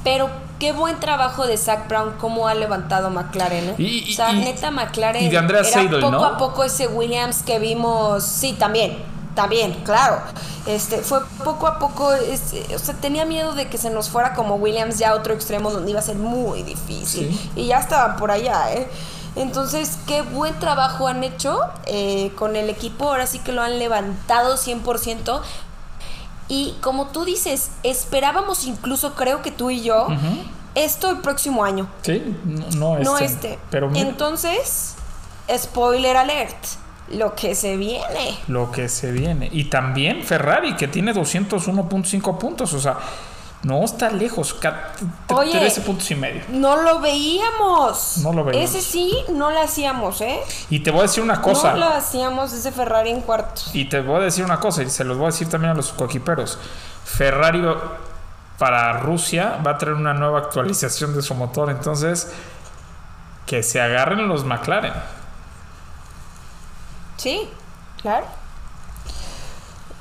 Pero qué buen trabajo de Zach Brown, cómo ha levantado McLaren. ¿eh? Y- y- o sea, y- neta, McLaren y de Andrea era Seidel, poco ¿no? a poco ese Williams que vimos. Sí, también, también, claro. Este, fue poco a poco, es- o sea, tenía miedo de que se nos fuera como Williams ya a otro extremo donde iba a ser muy difícil. Sí. Y ya estaban por allá, ¿eh? Entonces, qué buen trabajo han hecho eh, con el equipo. Ahora sí que lo han levantado 100%. Y como tú dices, esperábamos incluso, creo que tú y yo, esto el próximo año, Sí, no, no este. no este. Pero mira, Entonces, spoiler alert, lo que se viene. lo que se viene. Y también Ferrari, que tiene 201.5 puntos. O sea, no está lejos. ca- t- Oye. 13 puntos y medio. No lo veíamos. No lo veíamos. Ese sí, no lo hacíamos, ¿eh? Y te voy a decir una cosa. No lo hacíamos ese Ferrari en cuartos. Y te voy a decir una cosa, y se los voy a decir también a los coquiperos. Ferrari para Rusia va a traer una nueva actualización de su motor. Entonces, que se agarren los McLaren. Sí, claro.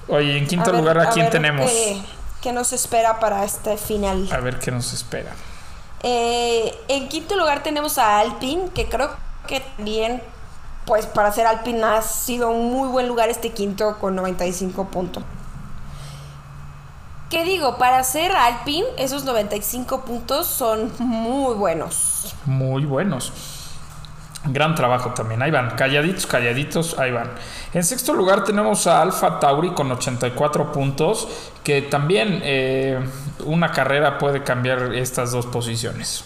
Oye, en quinto A ver, lugar, ¿a, quién tenemos? Qué, qué nos espera para este final? A ver qué nos espera. Eh, en quinto lugar tenemos a Alpine, que creo que también, pues para ser Alpine ha sido un muy buen lugar este quinto con 95 puntos. ¿Qué digo? Para ser Alpine, esos 95 puntos son muy buenos. Muy buenos. Gran trabajo también. Ahí van, calladitos, calladitos, ahí van. En sexto lugar tenemos a Alfa Tauri con 84 puntos, que también eh, una carrera puede cambiar estas dos posiciones.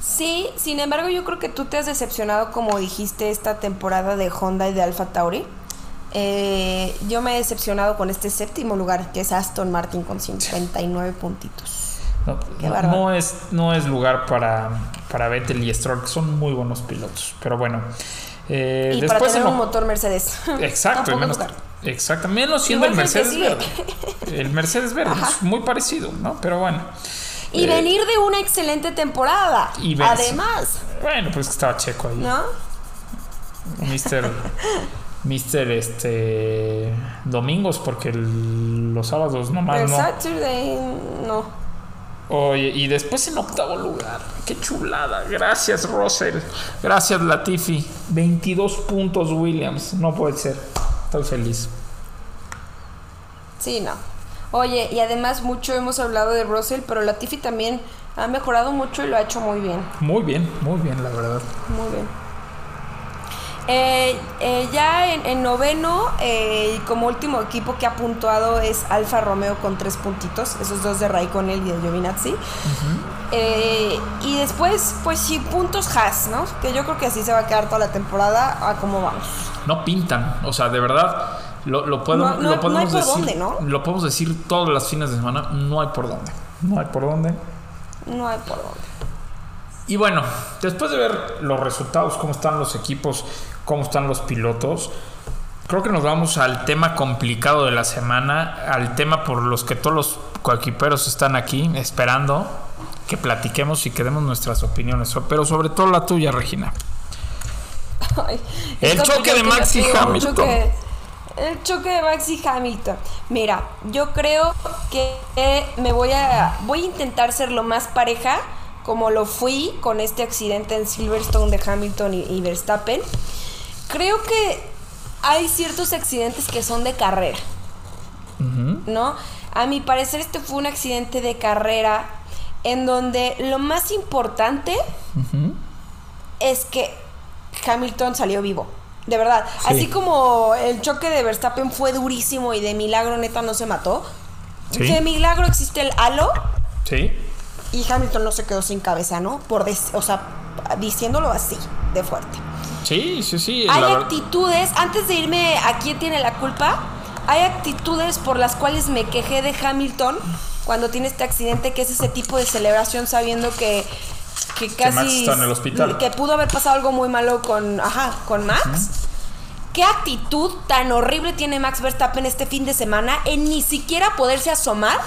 Sí, sin embargo yo creo que tú te has decepcionado como dijiste esta temporada de Honda y de Alfa Tauri. Eh, yo me he decepcionado con este séptimo lugar, que es Aston Martin con 59 puntitos. No, Qué no- no es, no es lugar para, para Vettel y Stroll, que son muy buenos pilotos. Pero bueno. eh, y para después tener en un motor Mercedes. Exacto, y menos, exacto, menos siendo el Igual el Mercedes que verde. El Mercedes verde, Ajá. es muy parecido, ¿no? Pero bueno. Y Eh, venir de una excelente temporada. Y Además, Bueno, pues que estaba checo ahí. ¿no? Mister. Mister este. Domingos, porque el- los sábados nomás El no. Saturday, no. Oye, y después en octavo lugar. Qué chulada. Gracias, Russell. Gracias, Latifi. 22 puntos, Williams. No puede ser. Estoy feliz. Sí, no. Oye, y además mucho hemos hablado de Russell, pero Latifi también ha mejorado mucho y lo ha hecho muy bien. Muy bien, muy bien, la verdad. Muy bien. Eh, eh, ya en, en noveno, eh, como último equipo que ha puntuado es Alfa Romeo con tres puntitos, esos dos de Raikkonen y de Giovinazzi. Eh, y después, pues sí, puntos Haas, ¿no? Que yo creo que así se va a quedar toda la temporada a cómo vamos. No pintan, o sea, de verdad, lo, lo podemos, No- no- lo podemos no hay por decir. dónde, ¿no? Lo podemos decir todos los fines de semana, no hay por dónde. No hay por dónde. No hay por dónde. Y bueno, después de ver los resultados, cómo están los equipos, cómo están los pilotos, creo que nos vamos al tema complicado de la semana, al tema por los que todos los coequiperos están aquí esperando que platiquemos y que demos nuestras opiniones, pero sobre todo la tuya, Regina. Ay, El choque de complicado Max y que diga, Hamilton. El choque, el choque de Max y Hamilton. Mira, yo creo que me voy a voy a intentar ser lo más pareja como lo fui con este accidente en Silverstone de Hamilton y, y Verstappen. Creo que hay ciertos accidentes que son de carrera. ¿No? A mi parecer este fue un accidente de carrera en donde lo más importante es que Hamilton salió vivo. De verdad. Así como el choque de Verstappen fue durísimo y de milagro neta no se mató. Sí. De milagro existe el halo ¿Sí? Y Hamilton no se quedó sin cabeza, ¿no? Por o sea, diciéndolo así, de fuerte. Sí, sí, sí. Hay la actitudes, antes de irme a quién tiene la culpa, hay actitudes por las cuales me quejé de Hamilton cuando tiene este accidente, que es ese tipo de celebración sabiendo que, que casi... Está en el hospital. Que pudo haber pasado algo muy malo con, ajá, con Max. ¿Qué actitud tan horrible tiene Max Verstappen este fin de semana en ni siquiera poderse asomar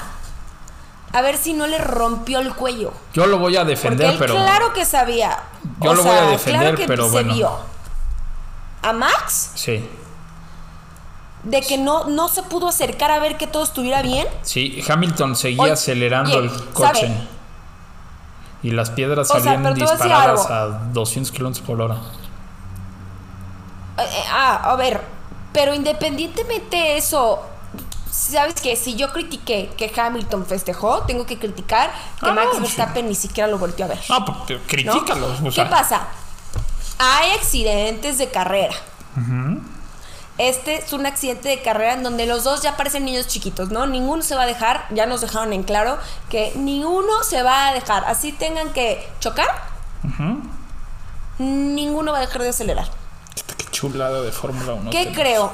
a ver si no le rompió el cuello? Yo lo voy a Porque defender, él pero. claro que sabía. Yo O lo voy a defender, claro que pero se bueno. vio. A Max Sí. de que no, no se pudo acercar a ver que todo estuviera bien. Sí, Hamilton seguía Oye, acelerando el coche. ¿sabe? Y las piedras O salían a disparadas algo. a 200 kilómetros por hora. Eh, eh, ah, a ver, pero independientemente de eso, sabes que si yo critiqué que Hamilton festejó, tengo que criticar que Ah, Max sí. Verstappen ni siquiera lo volvió a ver. No, pues, ¿no? critícalos. o sea. ¿Qué pasa? Hay accidentes de carrera. Este es un accidente de carrera en donde los dos ya parecen niños chiquitos, ¿no? Ninguno se va a dejar, ya nos dejaron en claro que ninguno se va a dejar. Así tengan que chocar, ninguno va a dejar de acelerar. Qué chulada de Fórmula 1. ¿Qué creo?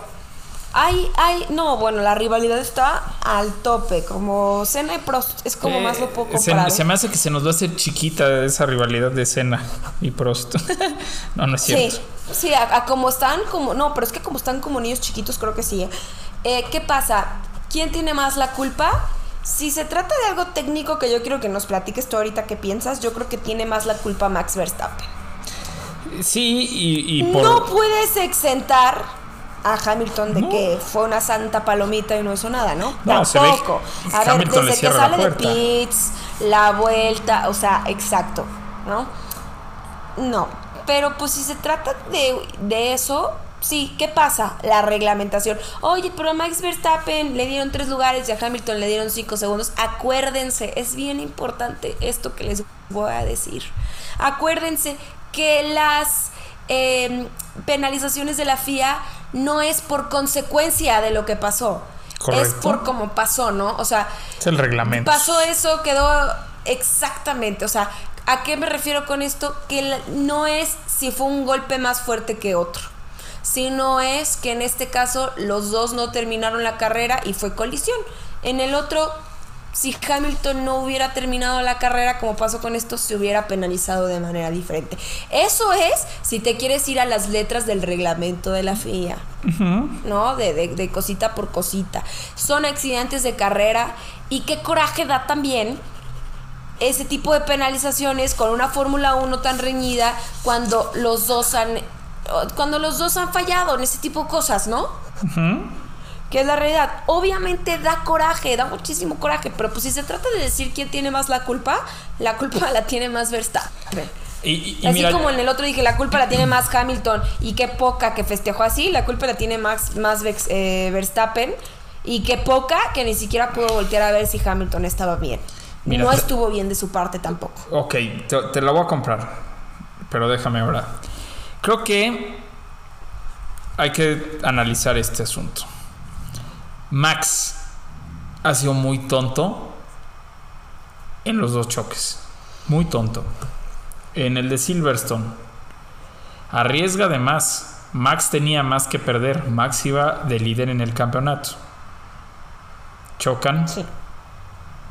Hay, hay, no, bueno, la rivalidad está al tope, como Senna y Prost, es como Eh, más lo puedo se, se me hace que se nos va a hacer chiquita esa rivalidad de Senna y Prost. no, no es cierto. Sí, sí, a, a como están, como, no, pero es que como están como niños chiquitos, creo que sí. ¿eh? Eh, ¿Qué pasa? ¿Quién tiene más la culpa? Si se trata de algo técnico que yo quiero que nos platiques tú ahorita qué piensas, yo creo que tiene más la culpa Max Verstappen. Sí, y, y por. No puedes exentar a Hamilton de que fue una santa palomita y no hizo nada, ¿no? No, Tampoco. A ver, desde que sale de pits, la vuelta, o sea, exacto, ¿no? No, pero pues si se trata de, de eso, sí, ¿qué pasa? La reglamentación. Oye, pero a Max Verstappen le dieron tres lugares y a Hamilton le dieron cinco segundos. Acuérdense, es bien importante esto que les voy a decir. Acuérdense que las eh, penalizaciones de la FIA no es por consecuencia de lo que pasó. Es Correcto. por cómo pasó, ¿no? O sea, Es el reglamento. Pasó eso, quedó exactamente. O sea, ¿a qué me refiero con esto? Que no es si fue un golpe más fuerte que otro. Sino es que en este caso los dos no terminaron la carrera y fue colisión. En el otro, si Hamilton no hubiera terminado la carrera como pasó con esto, se hubiera penalizado de manera diferente. Eso es si te quieres ir a las letras del reglamento de la FIA. ¿no? De, de- de cosita por cosita. Son accidentes de carrera y qué coraje da también ese tipo de penalizaciones con una Fórmula 1 tan reñida cuando los dos han cuando los dos han fallado en ese tipo de cosas, ¿no? Que es la realidad. Obviamente da coraje, da muchísimo coraje, pero pues si se trata de decir quién tiene más la culpa, la culpa la tiene más Verstappen. Y, y- y Así mira, como en el otro dije, la culpa la tiene más Hamilton y qué poca que festejó así, la culpa la tiene más, más eh, Verstappen y qué poca que ni siquiera pudo voltear a ver si Hamilton estaba bien. Mira, no estuvo bien de su parte tampoco. Ok, te, te la voy a comprar. Pero déjame ahora. Creo que hay que analizar este asunto. Max ha sido muy tonto en los dos choques. Muy tonto. En el de Silverstone. Arriesga de más. Max tenía más que perder. Max iba de líder en el campeonato. Chocan. Sí.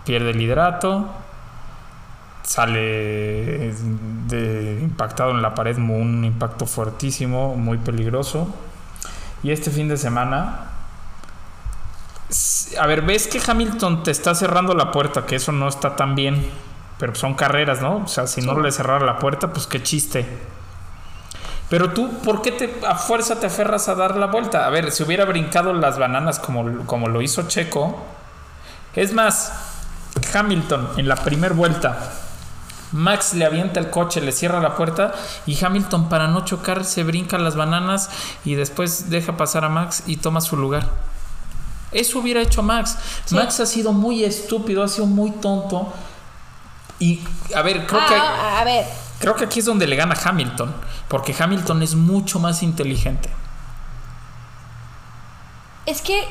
Pierde el liderato. Sale de- impactado en la pared. Un impacto fuertísimo. Muy peligroso. Y este fin de semana. A ver, ves que Hamilton te está cerrando la puerta. Que eso no está tan bien. Pero son carreras, ¿no? O sea, si no le cerrara la puerta, pues qué chiste. Pero tú, ¿por qué te, a fuerza te aferras a dar la vuelta? A ver, si hubiera brincado las bananas como, como lo hizo Checo. Es más, Hamilton en la primera vuelta. Max le avienta el coche, le cierra la puerta y Hamilton para no chocar se brinca las bananas y después deja pasar a Max y toma su lugar. Eso hubiera hecho Max. Max ha sido muy estúpido, ha sido muy tonto. Y a ver, creo que... Ah, a ver, Creo que aquí es donde le gana Hamilton, porque Hamilton es mucho más inteligente. es que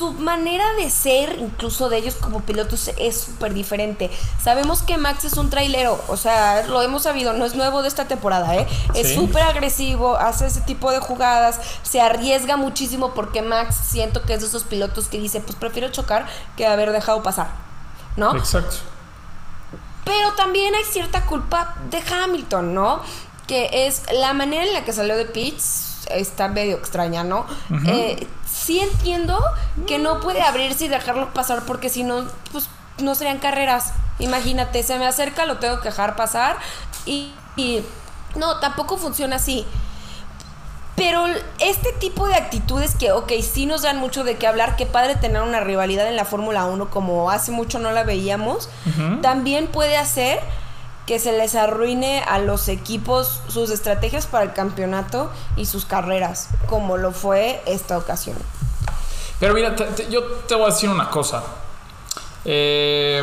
su manera de ser, incluso de ellos como pilotos, es súper diferente. Sabemos que Max es un trailero, o sea, lo hemos sabido, no es nuevo de esta temporada, ¿eh? Es Sí. súper agresivo, hace ese tipo de jugadas, se arriesga muchísimo porque Max siento que es de esos pilotos que dice, pues prefiero chocar que haber dejado pasar, ¿no? Exacto. Pero también hay cierta culpa de Hamilton, ¿no? Que es la manera en la que salió de pits está medio extraña, ¿no? Eh, sí entiendo que no puede abrirse y dejarlo pasar porque si no, pues no serían carreras. Imagínate, se me acerca, lo tengo que dejar pasar y, y no, tampoco funciona así. Pero este tipo de actitudes que, ok, sí nos dan mucho de qué hablar, qué padre tener una rivalidad en la Fórmula 1 como hace mucho no la veíamos, también puede hacer que se les arruine a los equipos sus estrategias para el campeonato y sus carreras, como lo fue esta ocasión. Pero mira, te- te- yo te voy a decir una cosa. Eh,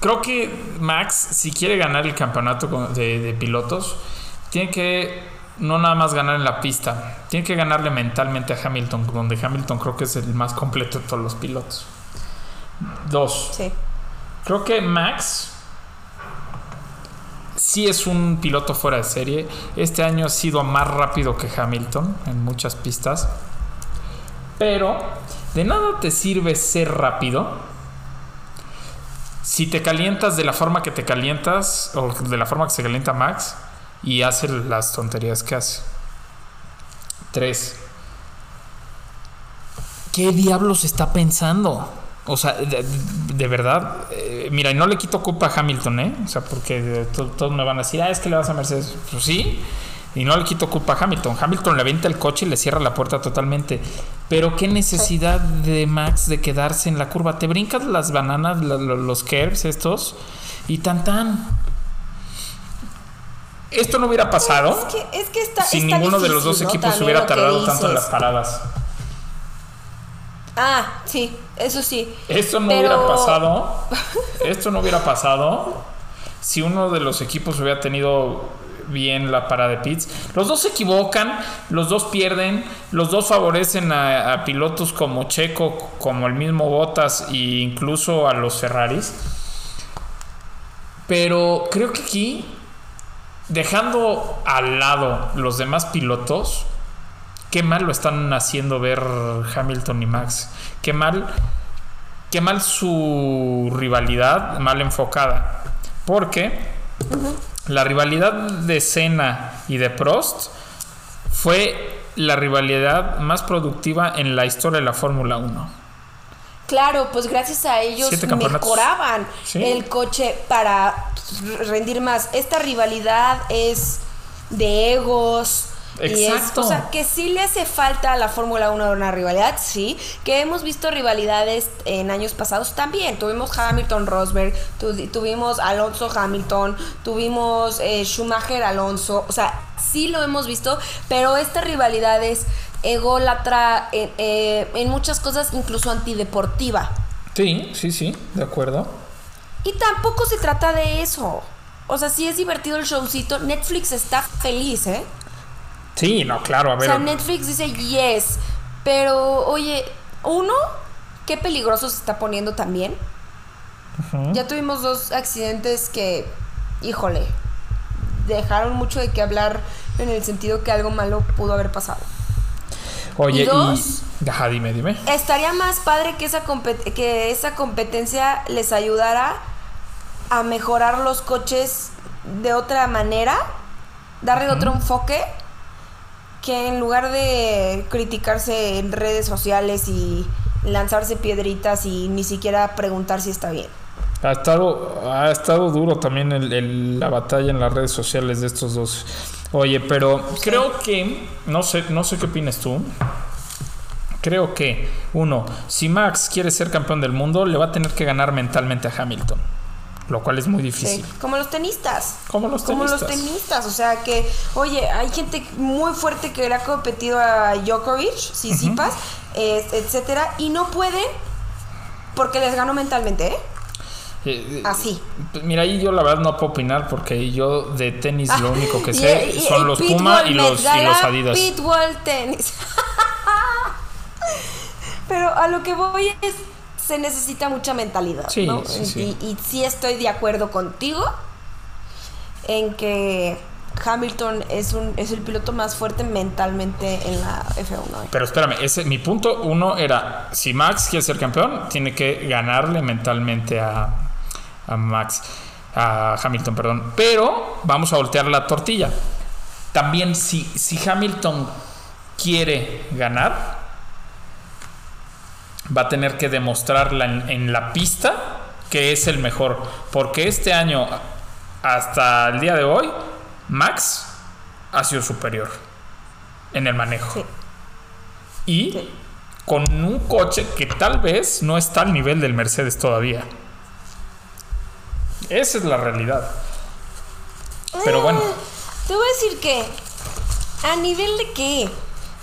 creo que Max, si quiere ganar el campeonato de, de pilotos, tiene que no nada más ganar en la pista, tiene que ganarle mentalmente a Hamilton, donde Hamilton creo que es el más completo de todos los pilotos. Dos. Sí. Creo que Max sí es un piloto fuera de serie. Este año ha sido más rápido que Hamilton en muchas pistas. Pero de nada te sirve ser rápido si te calientas de la forma que te calientas o de la forma que se calienta Max y hace las tonterías que hace. Tres. ¿Qué diablos está pensando? O sea, de, de verdad, eh, mira, y no le quito culpa a Hamilton, ¿eh? O sea, porque eh, to- todos me van a decir, ah, es que le vas a Mercedes. Pues sí, y no le quito culpa a Hamilton. Hamilton le avienta el coche y le cierra la puerta totalmente. Pero qué necesidad de Max de quedarse en la curva. Te brincas las bananas, la- lo- los curves estos, y tan tan. Esto no hubiera pasado Es que, es que está. si está ninguno de los dos equipos hubiera tardado tanto en las paradas. Ah, sí, eso sí. Esto no Pero- hubiera pasado. Esto no hubiera pasado si uno de los equipos hubiera tenido bien la parada de pits. Los dos se equivocan, los dos pierden, los dos favorecen a, a pilotos como Checo, como el mismo Bottas e incluso a los Ferraris. Pero creo que aquí, dejando al lado los demás pilotos, qué mal lo están haciendo ver Hamilton y Max. Qué mal, qué mal su rivalidad, mal enfocada. Porque la rivalidad de Senna y de Prost fue la rivalidad más productiva en la historia de la Fórmula 1. Claro, pues gracias a ellos mejoraban Sí. el coche para rendir más. Esta rivalidad es de egos. Y es- Exacto. o sea, que sí le hace falta a la Fórmula 1 una rivalidad, sí. Que hemos visto rivalidades en años pasados también. Tuvimos Hamilton Rosberg, tu- tuvimos Alonso Hamilton, tuvimos eh, Schumacher Alonso. O sea, sí lo hemos visto, pero esta rivalidad es ególatra en, eh, en muchas cosas, incluso antideportiva. Sí, sí, sí, de acuerdo. Y tampoco se trata de eso. O sea, sí es divertido el showcito. Netflix está feliz, ¿eh? Sí, no, claro, a O ver. sea, Netflix dice yes, pero oye, uno, qué peligroso se está poniendo también. Ya tuvimos dos accidentes que, híjole, dejaron mucho de qué hablar en el sentido que algo malo pudo haber pasado. Oye, y dos. y. Ajá, dime, dime. Estaría más padre que esa, que esa competencia les ayudara a mejorar los coches de otra manera, darle otro enfoque, que en lugar de criticarse en redes sociales y lanzarse piedritas y ni siquiera preguntar si está bien. Ha estado, ha estado duro también el- el- la batalla en las redes sociales de estos dos. Oye, pero creo que, no sé, no sé qué opinas tú. Creo que, uno, si Max quiere ser campeón del mundo, le va a tener que ganar mentalmente a Hamilton. Lo cual es muy difícil. Sí, Como los tenistas. Como los Como los tenistas. tenistas. O sea que, oye, hay gente muy fuerte que le ha competido a Djokovic, Sisipas, eh, etcétera, y no pueden porque les ganó mentalmente, ¿eh? Eh, eh, Así. pues Mira, ahí yo la verdad no puedo opinar porque yo de tenis lo único que sé y- son y los Puma y los, y los Adidas. Pitbull tenis. Pero a lo que voy es, se necesita mucha mentalidad. Sí, ¿no? sí, sí. Y, y sí estoy de acuerdo contigo en que Hamilton es, un, es el piloto más fuerte mentalmente en la F1. ¿eh? Pero espérame, ese, mi punto uno era, si Max quiere ser campeón, tiene que ganarle mentalmente a, a Max, a Hamilton, perdón. Pero vamos a voltear la tortilla. También si, si Hamilton quiere ganar, va a tener que demostrarla en, en la pista que es el mejor. Porque este año, hasta el día de hoy, Max ha sido superior en el manejo Sí. y Sí. con un coche que tal vez no está al nivel del Mercedes todavía. Esa es la realidad. Pero bueno, Eh, Te voy a decir que, a nivel de qué,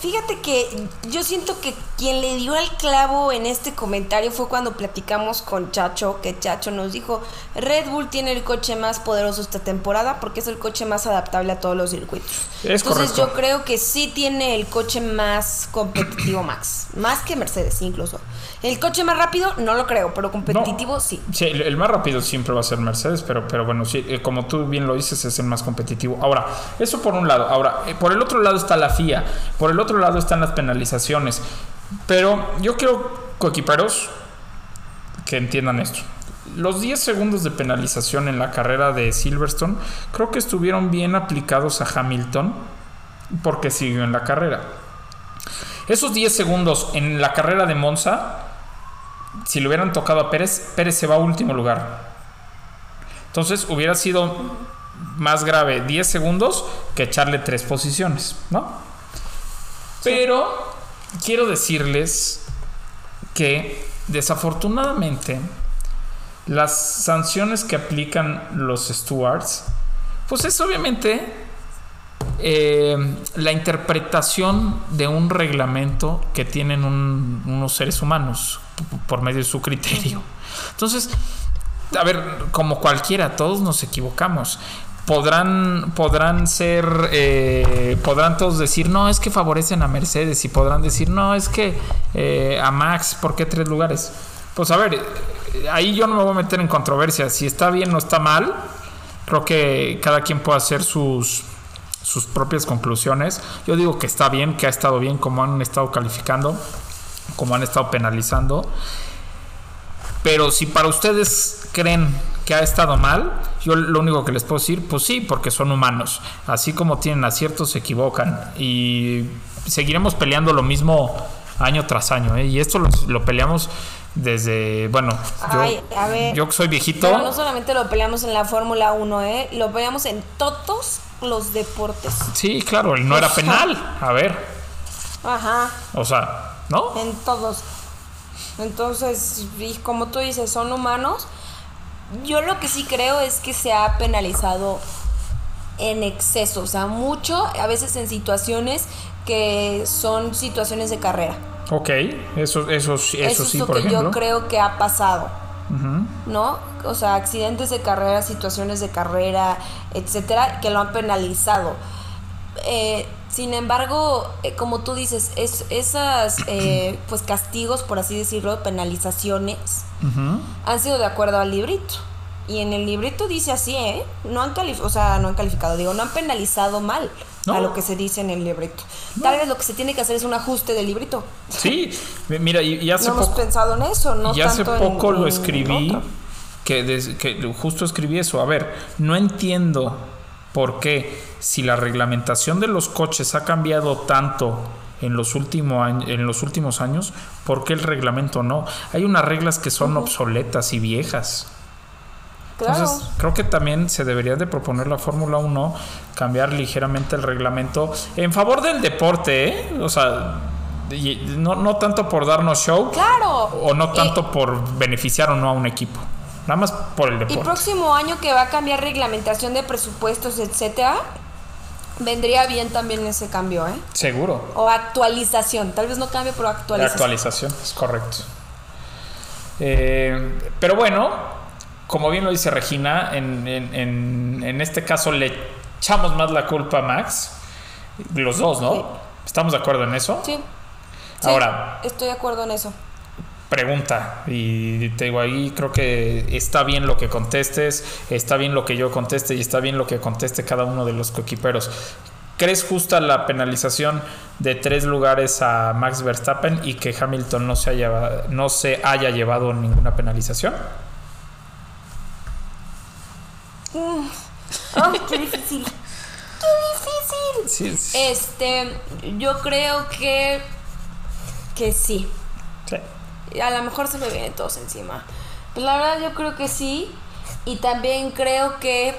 fíjate que yo siento que quien le dio al clavo en este comentario fue cuando platicamos con Chacho, que Chacho nos dijo, Red Bull tiene el coche más poderoso esta temporada porque es el coche más adaptable a todos los circuitos. Es Entonces correcto. yo creo que sí tiene el coche más competitivo Max, más que Mercedes incluso. El coche más rápido no lo creo, pero competitivo no. sí. Sí, el, el más rápido siempre va a ser Mercedes, pero, pero bueno, sí, eh, como tú bien lo dices, es el más competitivo. Ahora, eso por un lado. Ahora, eh, por el otro lado está la FIA, por el otro lado están las penalizaciones. Pero yo quiero, coequiperos, que entiendan esto. Los 10 segundos de penalización en la carrera de Silverstone creo que estuvieron bien aplicados a Hamilton porque siguió en la carrera. Esos 10 segundos en la carrera de Monza, si le hubieran tocado a Pérez, Pérez se va a último lugar. Entonces hubiera sido más grave 10 segundos que echarle 3 posiciones, ¿no? Pero quiero decirles que desafortunadamente las sanciones que aplican los stewards, pues es obviamente eh, la interpretación de un reglamento que tienen un- unos seres humanos por medio de su criterio. Entonces, a ver, como cualquiera, todos nos equivocamos. Podrán, podrán ser, eh, podrán todos decir, no, es que favorecen a Mercedes y podrán decir, no, es que eh, a Max, ¿por qué tres lugares? Pues a ver, ahí yo no me voy a meter en controversia, si está bien o está mal, creo que cada quien puede hacer sus, sus propias conclusiones. Yo digo que está bien, que ha estado bien, como han estado calificando, como han estado penalizando. Pero si para ustedes creen que ha estado mal, yo lo único que les puedo decir, pues sí, porque son humanos. Así como tienen aciertos, se equivocan. Y seguiremos peleando lo mismo año tras año. ¿eh? Y esto lo, lo peleamos desde, bueno, yo, Ay, a ver. yo que soy viejito. Pero no solamente lo peleamos en la Fórmula 1, ¿eh? Lo peleamos en todos los deportes. Sí, claro, y no era penal. A ver, Ajá, o sea, ¿no? en todos. Entonces, y como tú dices, son humanos. Yo lo que sí creo es que se ha penalizado en exceso, o sea, mucho, a veces en situaciones que son situaciones de carrera. Ok, eso, eso, eso, Eso, sí, es lo por que ejemplo. yo creo que ha pasado. ¿No? O sea, accidentes de carrera, situaciones de carrera, etcétera, que lo han penalizado. eh, sin embargo, eh, como tú dices, es, esas eh, pues castigos, por así decirlo, penalizaciones, han sido de acuerdo al librito. Y en el librito dice así, ¿eh? No han calificado, o sea, no han calificado, digo, no han penalizado mal No. a lo que se dice en el librito. Tal vez lo que se tiene que hacer es un ajuste del librito. Sí, mira, y, y hace no hemos poco... pensado en eso, no y hace tanto en- poco lo escribí, que, des- que justo escribí eso. A ver, no entiendo por qué si la reglamentación de los coches ha cambiado tanto en los, último año- en los últimos años, ¿por qué el reglamento no? Hay unas reglas que son obsoletas y viejas. Claro. Entonces, creo que también se debería de proponer la Fórmula 1 cambiar ligeramente el reglamento en favor del deporte, ¿eh? O sea, y no, no tanto por darnos show Claro. o no Y- tanto por beneficiar o no a un equipo, nada más por el Y deporte. próximo año que va a cambiar reglamentación de presupuestos, etcétera, vendría bien también ese cambio, ¿eh? Seguro. O actualización. Tal vez no cambie, pero La actualización. actualización, es correcto. Eh, pero bueno, como bien lo dice Regina, en, en- en- en este caso le echamos más la culpa a Max. Los dos, ¿no? Sí. ¿Estamos de acuerdo en eso? Sí. Sí, Ahora- Estoy de acuerdo en eso. pregunta y te digo ahí creo que está bien lo que contestes, está bien lo que yo conteste y está bien lo que conteste cada uno de los coequiperos. ¿Crees justa la penalización de tres lugares a Max Verstappen y que Hamilton no se haya, no se haya llevado ninguna penalización? ¡Ay, qué difícil! ¡Qué difícil! Sí. Este, yo creo que. que sí. Sí. A lo mejor se me vienen todos encima. Pues la verdad yo creo que sí. Y también creo que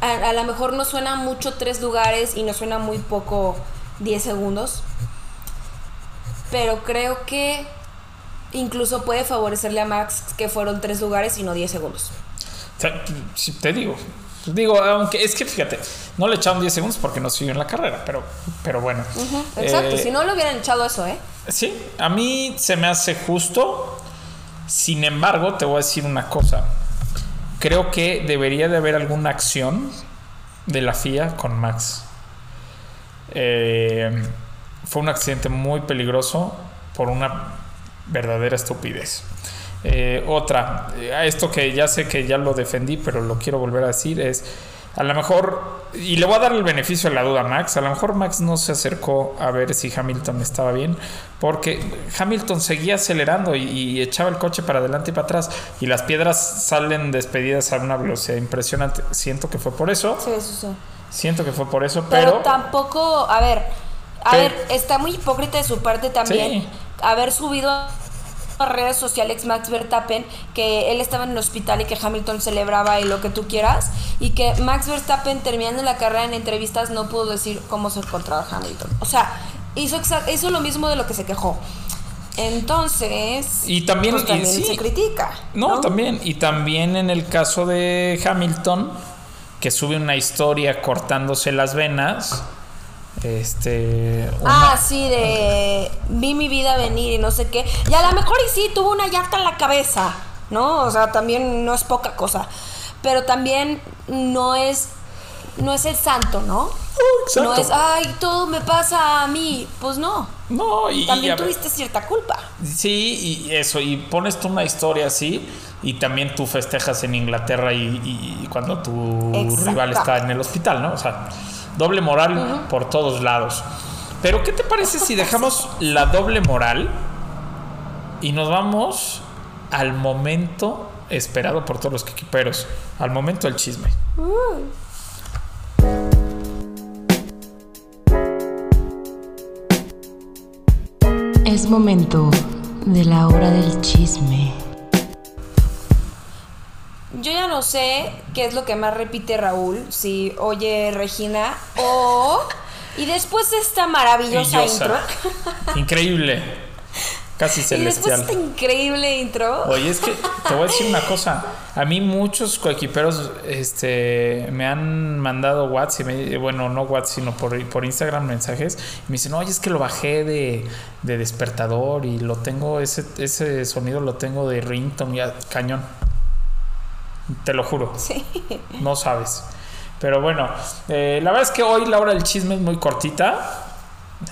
a, a lo mejor no suena mucho tres lugares y no suena muy poco 10 segundos. Pero creo que incluso puede favorecerle a Max que fueron tres lugares y no 10 segundos. Te digo. Digo, aunque es que fíjate, no le echaron 10 segundos porque no siguió en la carrera, pero, pero bueno. Exacto, Eh, si no le hubieran echado eso, ¿eh? Sí, a mí se me hace justo. Sin embargo, te voy a decir una cosa. Creo que debería de haber alguna acción de la FIA con Max. Eh, fue un accidente muy peligroso por una verdadera estupidez. Eh, otra, eh, a esto que ya sé que ya lo defendí, pero lo quiero volver a decir, es a lo mejor, y le voy a dar el beneficio de la duda a Max, a lo mejor Max no se acercó a ver si Hamilton estaba bien, porque Hamilton seguía acelerando y, y echaba el coche para adelante y para atrás, y las piedras salen despedidas a una velocidad impresionante. Siento que fue por eso, Sí, eso sí. siento que fue por eso, Pero, pero... tampoco, a ver, a Pero- ver, está muy hipócrita de su parte también Sí. haber subido a redes sociales Max Verstappen que él estaba en el hospital y que Hamilton celebraba y lo que tú quieras y que Max Verstappen terminando la carrera en entrevistas no pudo decir cómo se encontraba Hamilton. O sea, hizo, hizo lo mismo de lo que se quejó. Entonces, Y también- pues y también sí. se critica. No, también. Y también en el caso de Hamilton, que sube una historia cortándose las venas. Este. una- Ah, sí, de vi mi vida venir y no sé qué. Y a lo mejor y sí, tuvo una llanta en la cabeza, ¿no? O sea, también no es poca cosa. Pero también no es, no es el santo, ¿no? exacto. No es, ay, todo me pasa a mí. Pues no. No, y. y También ver, tuviste cierta culpa. Sí, y eso. Y pones tú una historia así. Y también tú festejas en Inglaterra y, y- y cuando tu Exacto. rival está en el hospital, ¿no? O sea, doble moral por todos lados. Pero, ¿qué te parece si dejamos la doble moral y nos vamos al momento esperado por todos los equiperos? Al momento del chisme. Es momento de la hora del chisme. Yo ya no sé qué es lo que más repite Raúl, si oye Regina o... Y después de esta maravillosa intro. Increíble. Casi Y después de celestial. esta increíble intro. Oye, es que te voy a decir una cosa. A mí muchos coequiperos este, me han mandado WhatsApp, y me- bueno, no WhatsApp, sino por, por Instagram mensajes. Y me dicen, oye, es que lo bajé de, de despertador y lo tengo, ese, ese sonido lo tengo de ringtone, ya, cañón. Te lo juro. Sí. No sabes. Pero bueno, eh, la verdad es que hoy la hora del chisme es muy cortita.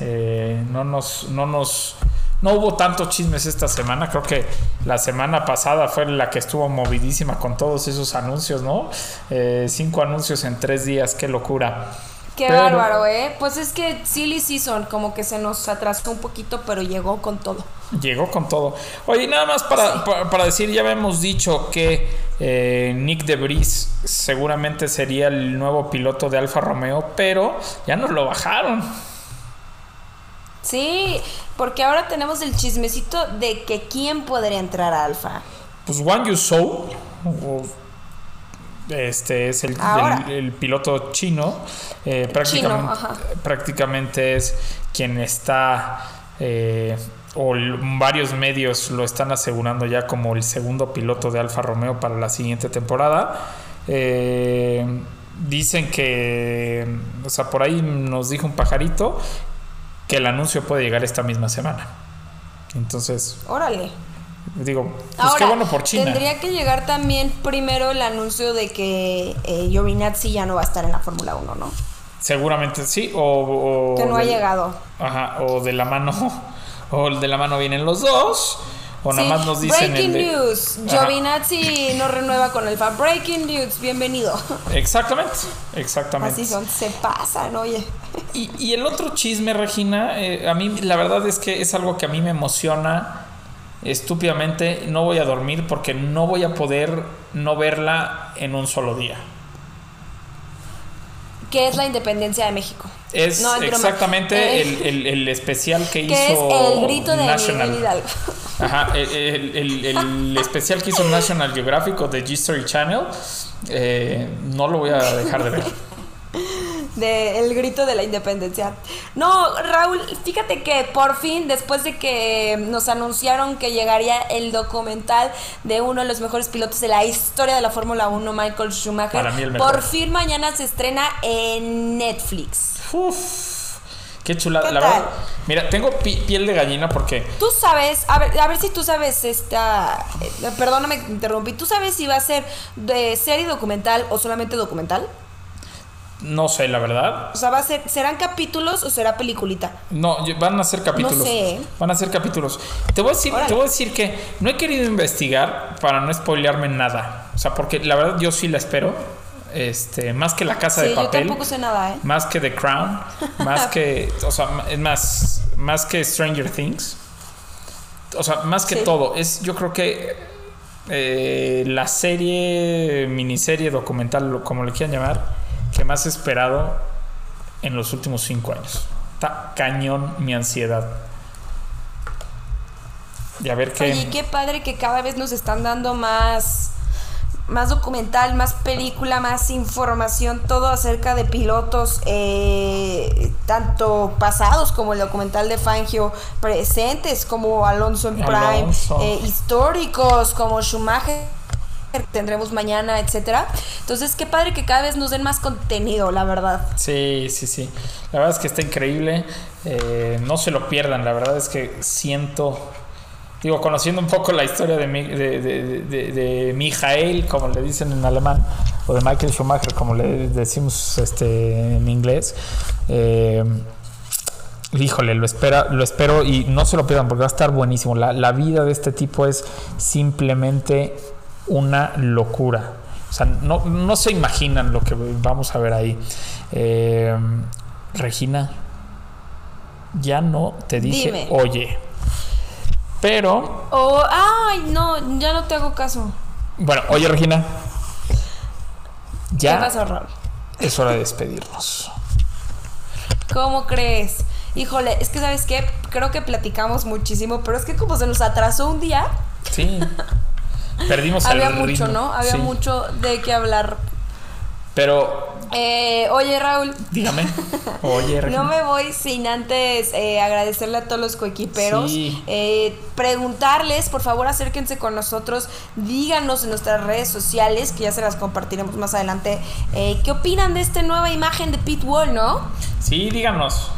Eh, no nos, no nos, no hubo tantos chismes esta semana. Creo que la semana pasada fue la que estuvo movidísima con todos esos anuncios, ¿no? Eh, cinco anuncios en tres días, qué locura. Qué Pero- bárbaro, ¿eh? Pues es que Silly Season como que se nos atrasó un poquito, pero llegó con todo. Llegó con todo. Oye, nada más para, para, para decir, ya habíamos dicho que eh, Nick de Vries seguramente sería el nuevo piloto de Alfa Romeo, pero ya nos lo bajaron. Sí, porque ahora tenemos el chismecito de que quién podría entrar a Alfa. Pues Wang Yuzhou, o- este es el, el- el piloto chino, eh, prácticamente, es quien está, eh, o varios medios lo están asegurando ya como el segundo piloto de Alfa Romeo para la siguiente temporada. Eh, dicen que, o sea, por ahí nos dijo un pajarito que el anuncio puede llegar esta misma semana. Entonces, Órale. Digo, pues Ahora, qué bueno por China. tendría que llegar también primero el anuncio de que eh, Giovinazzi ya no va a estar en la Fórmula 1, ¿no? Seguramente sí, o, o Que no ha llegado. Ajá, o de la mano, o de la mano vienen los dos, o nada más nos dicen Breaking el de- news. Ajá, Giovinazzi no renueva con el fan. Breaking news. Bienvenido. Exactamente, exactamente. Así son, se pasan, oye. Y, y el otro chisme, Regina, eh, a mí la verdad es que es algo que a mí me emociona estúpidamente. No voy a dormir porque no voy a poder no verla en un solo día. ¿Qué es la independencia de México? Es No, es broma. exactamente el, el- el especial que es hizo el grito de National. Hidalgo. Ajá, el, el- especial que hizo National Geographic o de History Channel, eh, no lo voy a dejar de ver. de el grito de la independencia. No, Raúl, fíjate que por fin, después de que nos anunciaron que llegaría el documental de uno de los mejores pilotos de la historia de la Fórmula 1, Michael Schumacher, Para mí el mejor. por fin mañana se estrena en Netflix. Uf, qué chulada. ¿Qué La tal? verdad, mira, tengo pi- piel de gallina porque Tú sabes, a ver, a ver si tú sabes esta, eh, perdóname interrumpí, ¿tú sabes si va a ser de serie documental o solamente documental? No sé, la verdad. O sea, va a ser, ¿serán capítulos o será peliculita? No, yo- van a ser capítulos. No sé. Van a ser capítulos. Te voy a decir, Órale. te voy a decir que no he querido investigar para no spoilearme nada. O sea, porque la verdad yo sí la espero. Este, más que la casa Sí, de yo papel. tampoco sé nada, ¿eh? Más que The Crown, más que, o sea, es más, más que Stranger Things. O sea, más que Sí. todo. Es, yo creo que eh, la serie, miniserie, documental, como le quieran llamar, que más he esperado en los últimos cinco años. Está cañón mi ansiedad. Y a ver qué. Oye, qué padre que cada vez nos están dando más, más documental, más película, más información, todo acerca de pilotos, eh, tanto pasados como el documental de Fangio, presentes como Alonso en Prime, Alonso. eh, históricos como Schumacher tendremos mañana, etcétera. Entonces, qué padre que cada vez nos den más contenido, la verdad. Sí, sí, sí. La verdad es que está increíble. Eh, no se lo pierdan. La verdad es que siento. Digo, conociendo un poco la historia de, Mi- de, de, de- de Michael, como le dicen en alemán, o de Michael Schumacher, como le decimos este, en inglés. eh, híjole, lo, espera, lo espero y no se lo pierdan porque va a estar buenísimo. La, la vida de este tipo es simplemente una locura. O sea, no, no se imaginan lo que vamos a ver ahí. Eh, Regina, ya no te dije, Dime. oye. Pero, Oh, ay, no, ya no te hago caso. bueno, oye Regina, ¿Qué ya pasó, Raúl? es hora de despedirnos. ¿Cómo crees? Híjole, es que sabes qué, creo que platicamos muchísimo, pero es que como se nos atrasó un día, Sí. Perdimos el había mucho, ritmo. ¿no? Había Sí. mucho de qué hablar. Pero, Eh, oye, Raúl, dígame. Oye, Regina. no me voy sin antes eh, agradecerle a todos los coequiperos. Sí. Eh, preguntarles, por favor, acérquense con nosotros. Díganos en nuestras redes sociales, que ya se las compartiremos más adelante. ¿Qué opinan de esta nueva imagen de Pit Wall, no? Sí, díganos.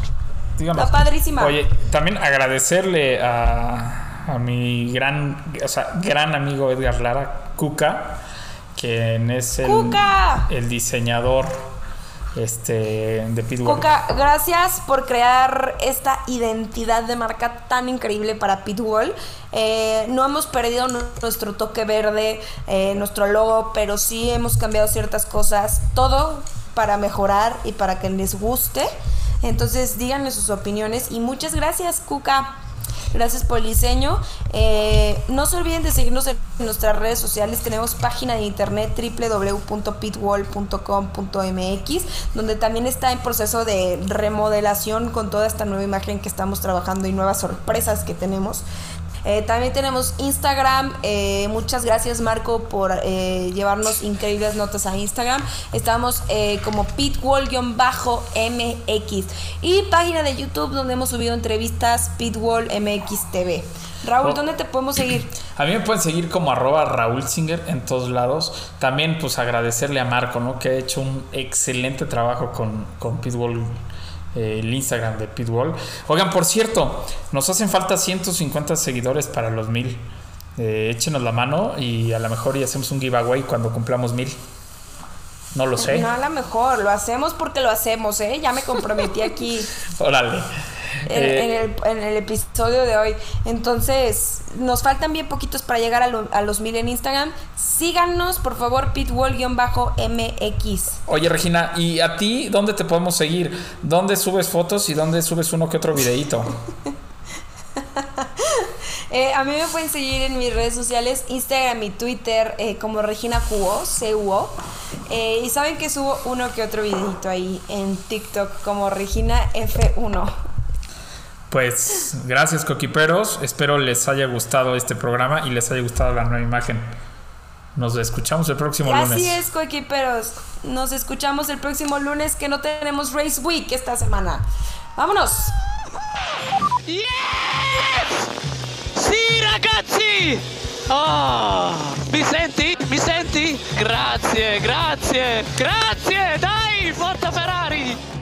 díganos. Está padrísima. Oye, también agradecerle a, a mi gran, o sea, gran amigo Edgar Lara, Cuca, quien es el, ¡Cuca! el diseñador este, de Pitbull. Coca, gracias por crear esta identidad de marca tan increíble para Pitbull. Eh, no hemos perdido nu- nuestro toque verde, eh, nuestro logo, pero sí hemos cambiado ciertas cosas. Todo para mejorar y para que les guste. Entonces díganle sus opiniones y muchas gracias, Cuca. Gracias por el diseño. Eh, no se olviden de seguirnos en nuestras redes sociales. Tenemos página de internet www.pitwall.com.mx, donde también está en proceso de remodelación con toda esta nueva imagen que estamos trabajando y nuevas sorpresas que tenemos. Eh, también tenemos Instagram. eh, muchas gracias Marco por eh, llevarnos increíbles notas a Instagram. Estamos como pitwall-mx. Y página de YouTube donde hemos subido entrevistas Pitwall MX TV. Raúl, Oh. ¿dónde te podemos seguir? A mí me pueden seguir como arroba Raúl Singer en todos lados. También pues agradecerle a Marco, ¿no? Que ha hecho un excelente trabajo con, con Pitbull, el Instagram de Pitbull. Oigan, por cierto, nos hacen falta 150 seguidores para los mil. Eh, échenos la mano y a lo mejor y hacemos un giveaway cuando cumplamos mil. No lo sé. No, a lo mejor, lo hacemos porque lo hacemos, ¿eh? Ya me comprometí aquí. Órale. En, Eh, en el, en el episodio de hoy. Entonces, nos faltan bien poquitos para llegar a, lo- a los mil en Instagram. Síganos, por favor, pitwall-mx. Oye Regina, ¿y a ti dónde te podemos seguir? ¿Dónde subes fotos y dónde subes uno que otro videíto? Eh, a mí me pueden seguir en mis redes sociales, Instagram y Twitter, eh, como Regina Cuo, C-U-O. Eh, y saben que subo uno que otro videito ahí en TikTok como Regina F1. Pues gracias coquiperos, espero les haya gustado este programa y les haya gustado la nueva imagen. Nos escuchamos el próximo Así lunes. es, coequiperos. Nos escuchamos el próximo lunes que no tenemos Race Week esta semana. ¡Vámonos! Sì ragazzi! Oh, mi senti? Mi senti? Grazie, grazie, grazie! Dai, forza Ferrari!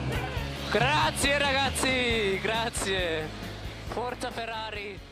Grazie ragazzi, grazie! Forza Ferrari!